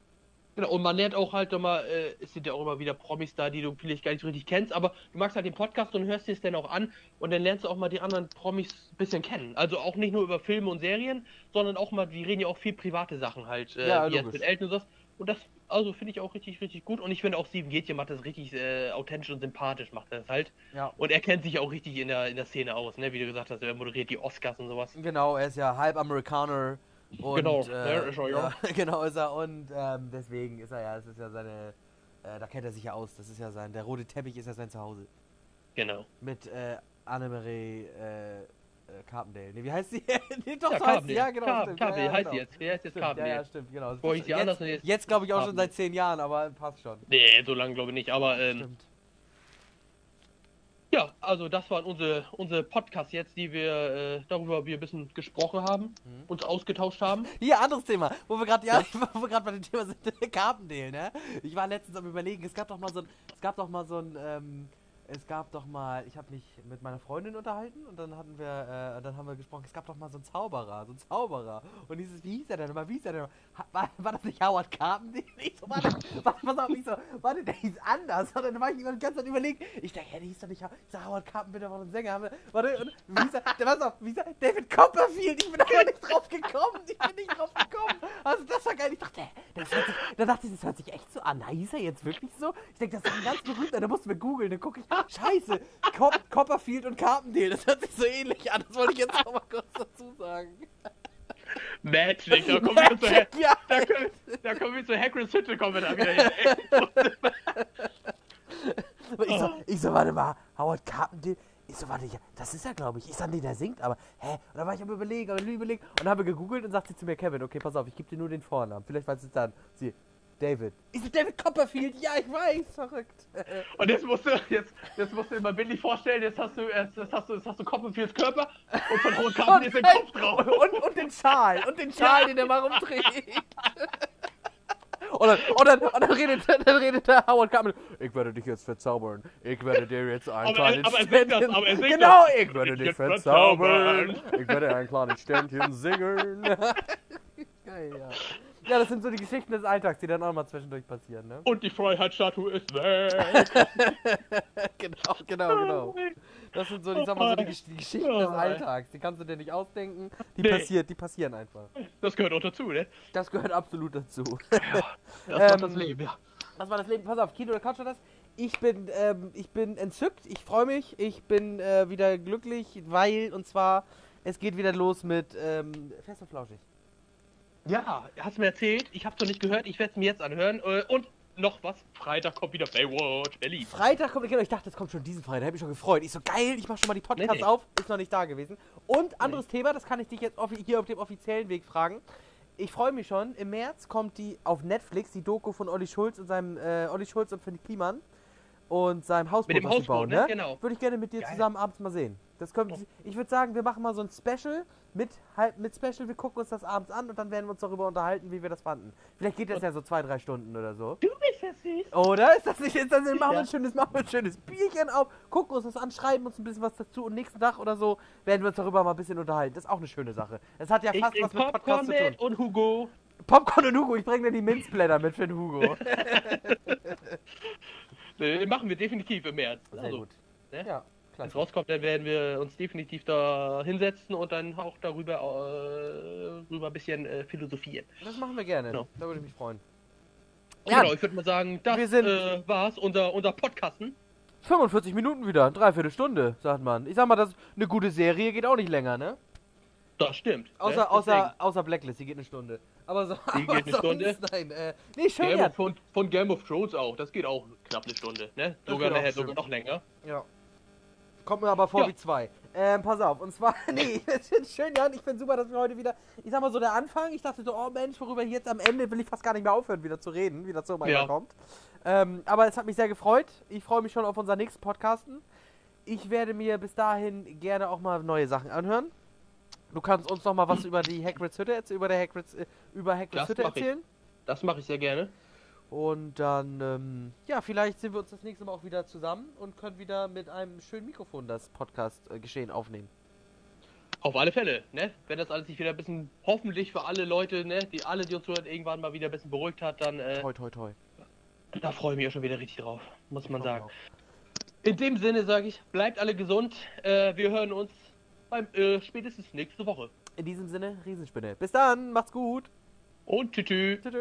Genau, und man lernt auch halt nochmal, äh, es sind ja auch immer wieder Promis da, die du vielleicht gar nicht so richtig kennst, aber du magst halt den Podcast und hörst dir es dann auch an und dann lernst du auch mal die anderen Promis ein bisschen kennen. Also auch nicht nur über Filme und Serien, sondern auch mal, die reden ja auch viel private Sachen halt, äh, Ja, wie jetzt mit Elton und sowas. Und das, also finde ich auch richtig, richtig gut. Und ich finde auch Steven Gätchen macht das richtig äh, authentisch und sympathisch, macht er das halt. Ja. Und er kennt sich auch richtig in der, in der Szene aus, ne? Wie du gesagt hast, er moderiert die Oscars und sowas. Genau, er ist ja halb Amerikaner. Und, Genau, äh, ist er, ja. genau ist er und ähm, deswegen ist er ja, es ist ja seine, äh, da kennt er sich ja aus, das ist ja sein, der rote Teppich ist ja sein Zuhause. Genau. Mit äh, Annemarie äh, äh, Carpendale. Nee, wie heißt sie? nee, doch, Ja, so heißt sie, ja, genau. Stimmt. Carpendale ja, heißt genau. sie jetzt. Wer heißt jetzt ja, ja, stimmt, genau. Vorher hieß sie anders jetzt, jetzt jetzt glaube ich auch schon Carpendale. seit zehn Jahren, aber passt schon. Nee, so lange glaube ich nicht, aber ähm, Stimmt. Ja, also das waren unsere, unsere Podcasts jetzt, die wir äh, darüber wir ein bisschen gesprochen haben, Mhm. uns ausgetauscht haben. Hier, anderes Thema, wo wir gerade ja, wo wir gerade bei dem Thema sind, Carpendale, ne? Ich war letztens am überlegen, es gab doch mal so ein, es gab doch mal so ein, ähm, es gab doch mal, ich habe mich mit meiner Freundin unterhalten und dann hatten wir, äh, dann haben wir gesprochen, es gab doch mal so einen Zauberer, so einen Zauberer. Und dieses, wie hieß er denn nochmal, wie hieß er denn War, war das nicht Howard Carpendale? Ich so, warte, warte, pass auf, ich so, warte, der hieß anders. Und dann war ich die ganze Zeit überlegen, ich dachte, hä, der hieß doch nicht, ich so, Howard Carpendale war doch ein Sänger. Wir, warte, und wie hieß er, der, pass auf, wie hieß er, David Copperfield, ich bin aber nicht drauf gekommen, ich bin nicht drauf gekommen. Also das war geil, ich dachte, das hört sich, da dachte ich, das hört sich echt so an. Na, hieß er jetzt wirklich so? Ich denke, das ist ein ganz berühmter, da mussten wir googeln, dann gucke ich, scheiße, Cop Copperfield und Carpendale, das hört sich so ähnlich an, das wollte ich jetzt noch mal kurz dazu sagen. Magic, da kommen wir zu, Ha- ja, da kommen wir zu Hagrid's Hütte, kommen wir da wieder hin. ich, so, ich so, warte mal, Howard Carpendale, ich so, warte, ja, das ist er, glaube ich. Ich sag, nee, der singt, aber, hä? Und dann war ich am überlegen, am überlegen, und habe gegoogelt und sagte zu mir, Kevin, okay, pass auf, ich gebe dir nur den Vornamen, vielleicht weißt du es dann. Sie, David. Ich so, David Copperfield, ja, ich weiß, verrückt. Und jetzt musst du, jetzt, jetzt musst du dir mal bildlich vorstellen, jetzt hast du, jetzt hast du, jetzt hast du Copperfields Körper und von Carpendale ist der Kopf drauf. Und, und den Schal, und den Schal, den er mal rumträgt. Und dann, und, dann, und dann, redet, dann redet der Howard Carpendale, ich werde dich jetzt verzaubern. Ich werde dir jetzt ein Aber er- kleines aber er singt das, Ständchen... aber er singt genau, das. ich werde Ich dich verzaubern. verzaubern. Ich werde ein kleines Ständchen singen. Geil, ja. Ja, das sind so die Geschichten des Alltags, die dann auch mal zwischendurch passieren, ne? Und die Freiheitsstatue ist weg. genau, genau, genau. Das sind so, ich sag mal, so die, die Geschichten des Alltags. Die kannst du dir nicht ausdenken. Die, Nee. passiert, die passieren einfach. Das gehört auch dazu, ne? Das gehört absolut dazu. Das Ähm, macht das Leben, ja. Was war das Leben? Pass auf, Kino oder Couch war das? Ich bin, ähm, ich bin entzückt, ich freue mich, ich bin äh, wieder glücklich, weil, und zwar, es geht wieder los mit ähm, Fest und Flauschig. Ja, hast mir erzählt. Ich hab's noch nicht gehört. Ich werde es mir jetzt anhören. Äh, Und noch was. Freitag kommt wieder Baywatch Berlin. Freitag kommt, genau, ich dachte, das kommt schon diesen Freitag, hab mich schon gefreut. Ich so, geil, ich mach schon mal die Podcasts Nee, nee. auf, ist noch nicht da gewesen. Und anderes Thema, das kann ich dich jetzt hier auf dem offiziellen Weg fragen. Ich freue mich schon, im März kommt die auf Netflix, die Doku von Olli Schulz und seinem, äh, Olli Schulz und Finn Kliman und seinem Hausboot, Mit dem Hausboot, bauen, ne? Genau. Würde ich gerne mit dir Geil. zusammen abends mal sehen. Das kommt, Oh. ich würde sagen, wir machen mal so ein Special mit, halt, mit Special, wir gucken uns das abends an und dann werden wir uns darüber unterhalten, wie wir das fanden. Vielleicht geht das ja so zwei, drei Stunden oder so. Du bist ja süß. Oder? Ist das nicht, ist das nicht, machen wir Ja. ein schönes, machen wir ein schönes Bierchen auf, gucken uns das an, schreiben uns ein bisschen was dazu und nächsten Tag oder so werden wir uns darüber mal ein bisschen unterhalten. Das ist auch eine schöne Sache. Das hat ja Ich fast was mit Popcorn Podcast zu mit tun. und Hugo. Popcorn und Hugo, ich bringe dir die Minzblätter mit für den Hugo. Äh, machen wir definitiv im März. Sehr Also, gut. ne? Ja, Wenn es rauskommt, dann werden wir uns definitiv da hinsetzen und dann auch darüber äh, rüber ein bisschen äh, philosophieren. Das machen wir gerne. Genau. Da würde ich mich freuen. Ja, Genau, ich würde mal sagen, das Wir sind- äh, war's, unser, unser Podcasten. 45 Minuten wieder, dreiviertel Stunde, sagt man. Ich sag mal, das eine gute Serie geht auch nicht länger, ne? Das stimmt. Außer, ne? außer, außer Blacklist, die geht eine Stunde. Aber so. Die geht eine Stunde? Nein, äh, nee, schön, Game of, von, von Game of Thrones auch, das geht auch knapp eine Stunde, ne? Sogar nachher sogar noch länger. Ja. Kommt mir aber vor Ja. wie zwei. Ähm, pass auf, und zwar, nee, schön, Jan, ich finde super, dass wir heute wieder, ich sag mal so, der Anfang, ich dachte so, oh Mensch, worüber jetzt am Ende will ich fast gar nicht mehr aufhören, wieder zu reden, wie das so mal Ja. kommt. Ähm, aber es hat mich sehr gefreut. Ich freue mich schon auf unseren nächsten Podcasten. Ich werde mir bis dahin gerne auch mal neue Sachen anhören. Du kannst uns noch mal was über die Hagrids Hütte erzählen, über der Hagrids, äh, über Hagrids Das Hütte mach ich. erzählen. Das mache ich sehr gerne. Und dann, ähm, ja, vielleicht sehen wir uns das nächste Mal auch wieder zusammen und können wieder mit einem schönen Mikrofon das Podcast-Geschehen aufnehmen. Auf alle Fälle, ne? Wenn das alles sich wieder ein bisschen, hoffentlich für alle Leute, ne, die alle, die uns zuhören, irgendwann mal wieder ein bisschen beruhigt hat, dann, äh, Toi, toi, toi. da freue ich mich auch schon wieder richtig drauf, muss man sagen. auch. In dem Sinne sage ich, bleibt alle gesund. Äh, wir hören uns beim äh, spätestens nächste Woche. In diesem Sinne, Riesenspinne. Bis dann, macht's gut. Und tschüss. Tschüss.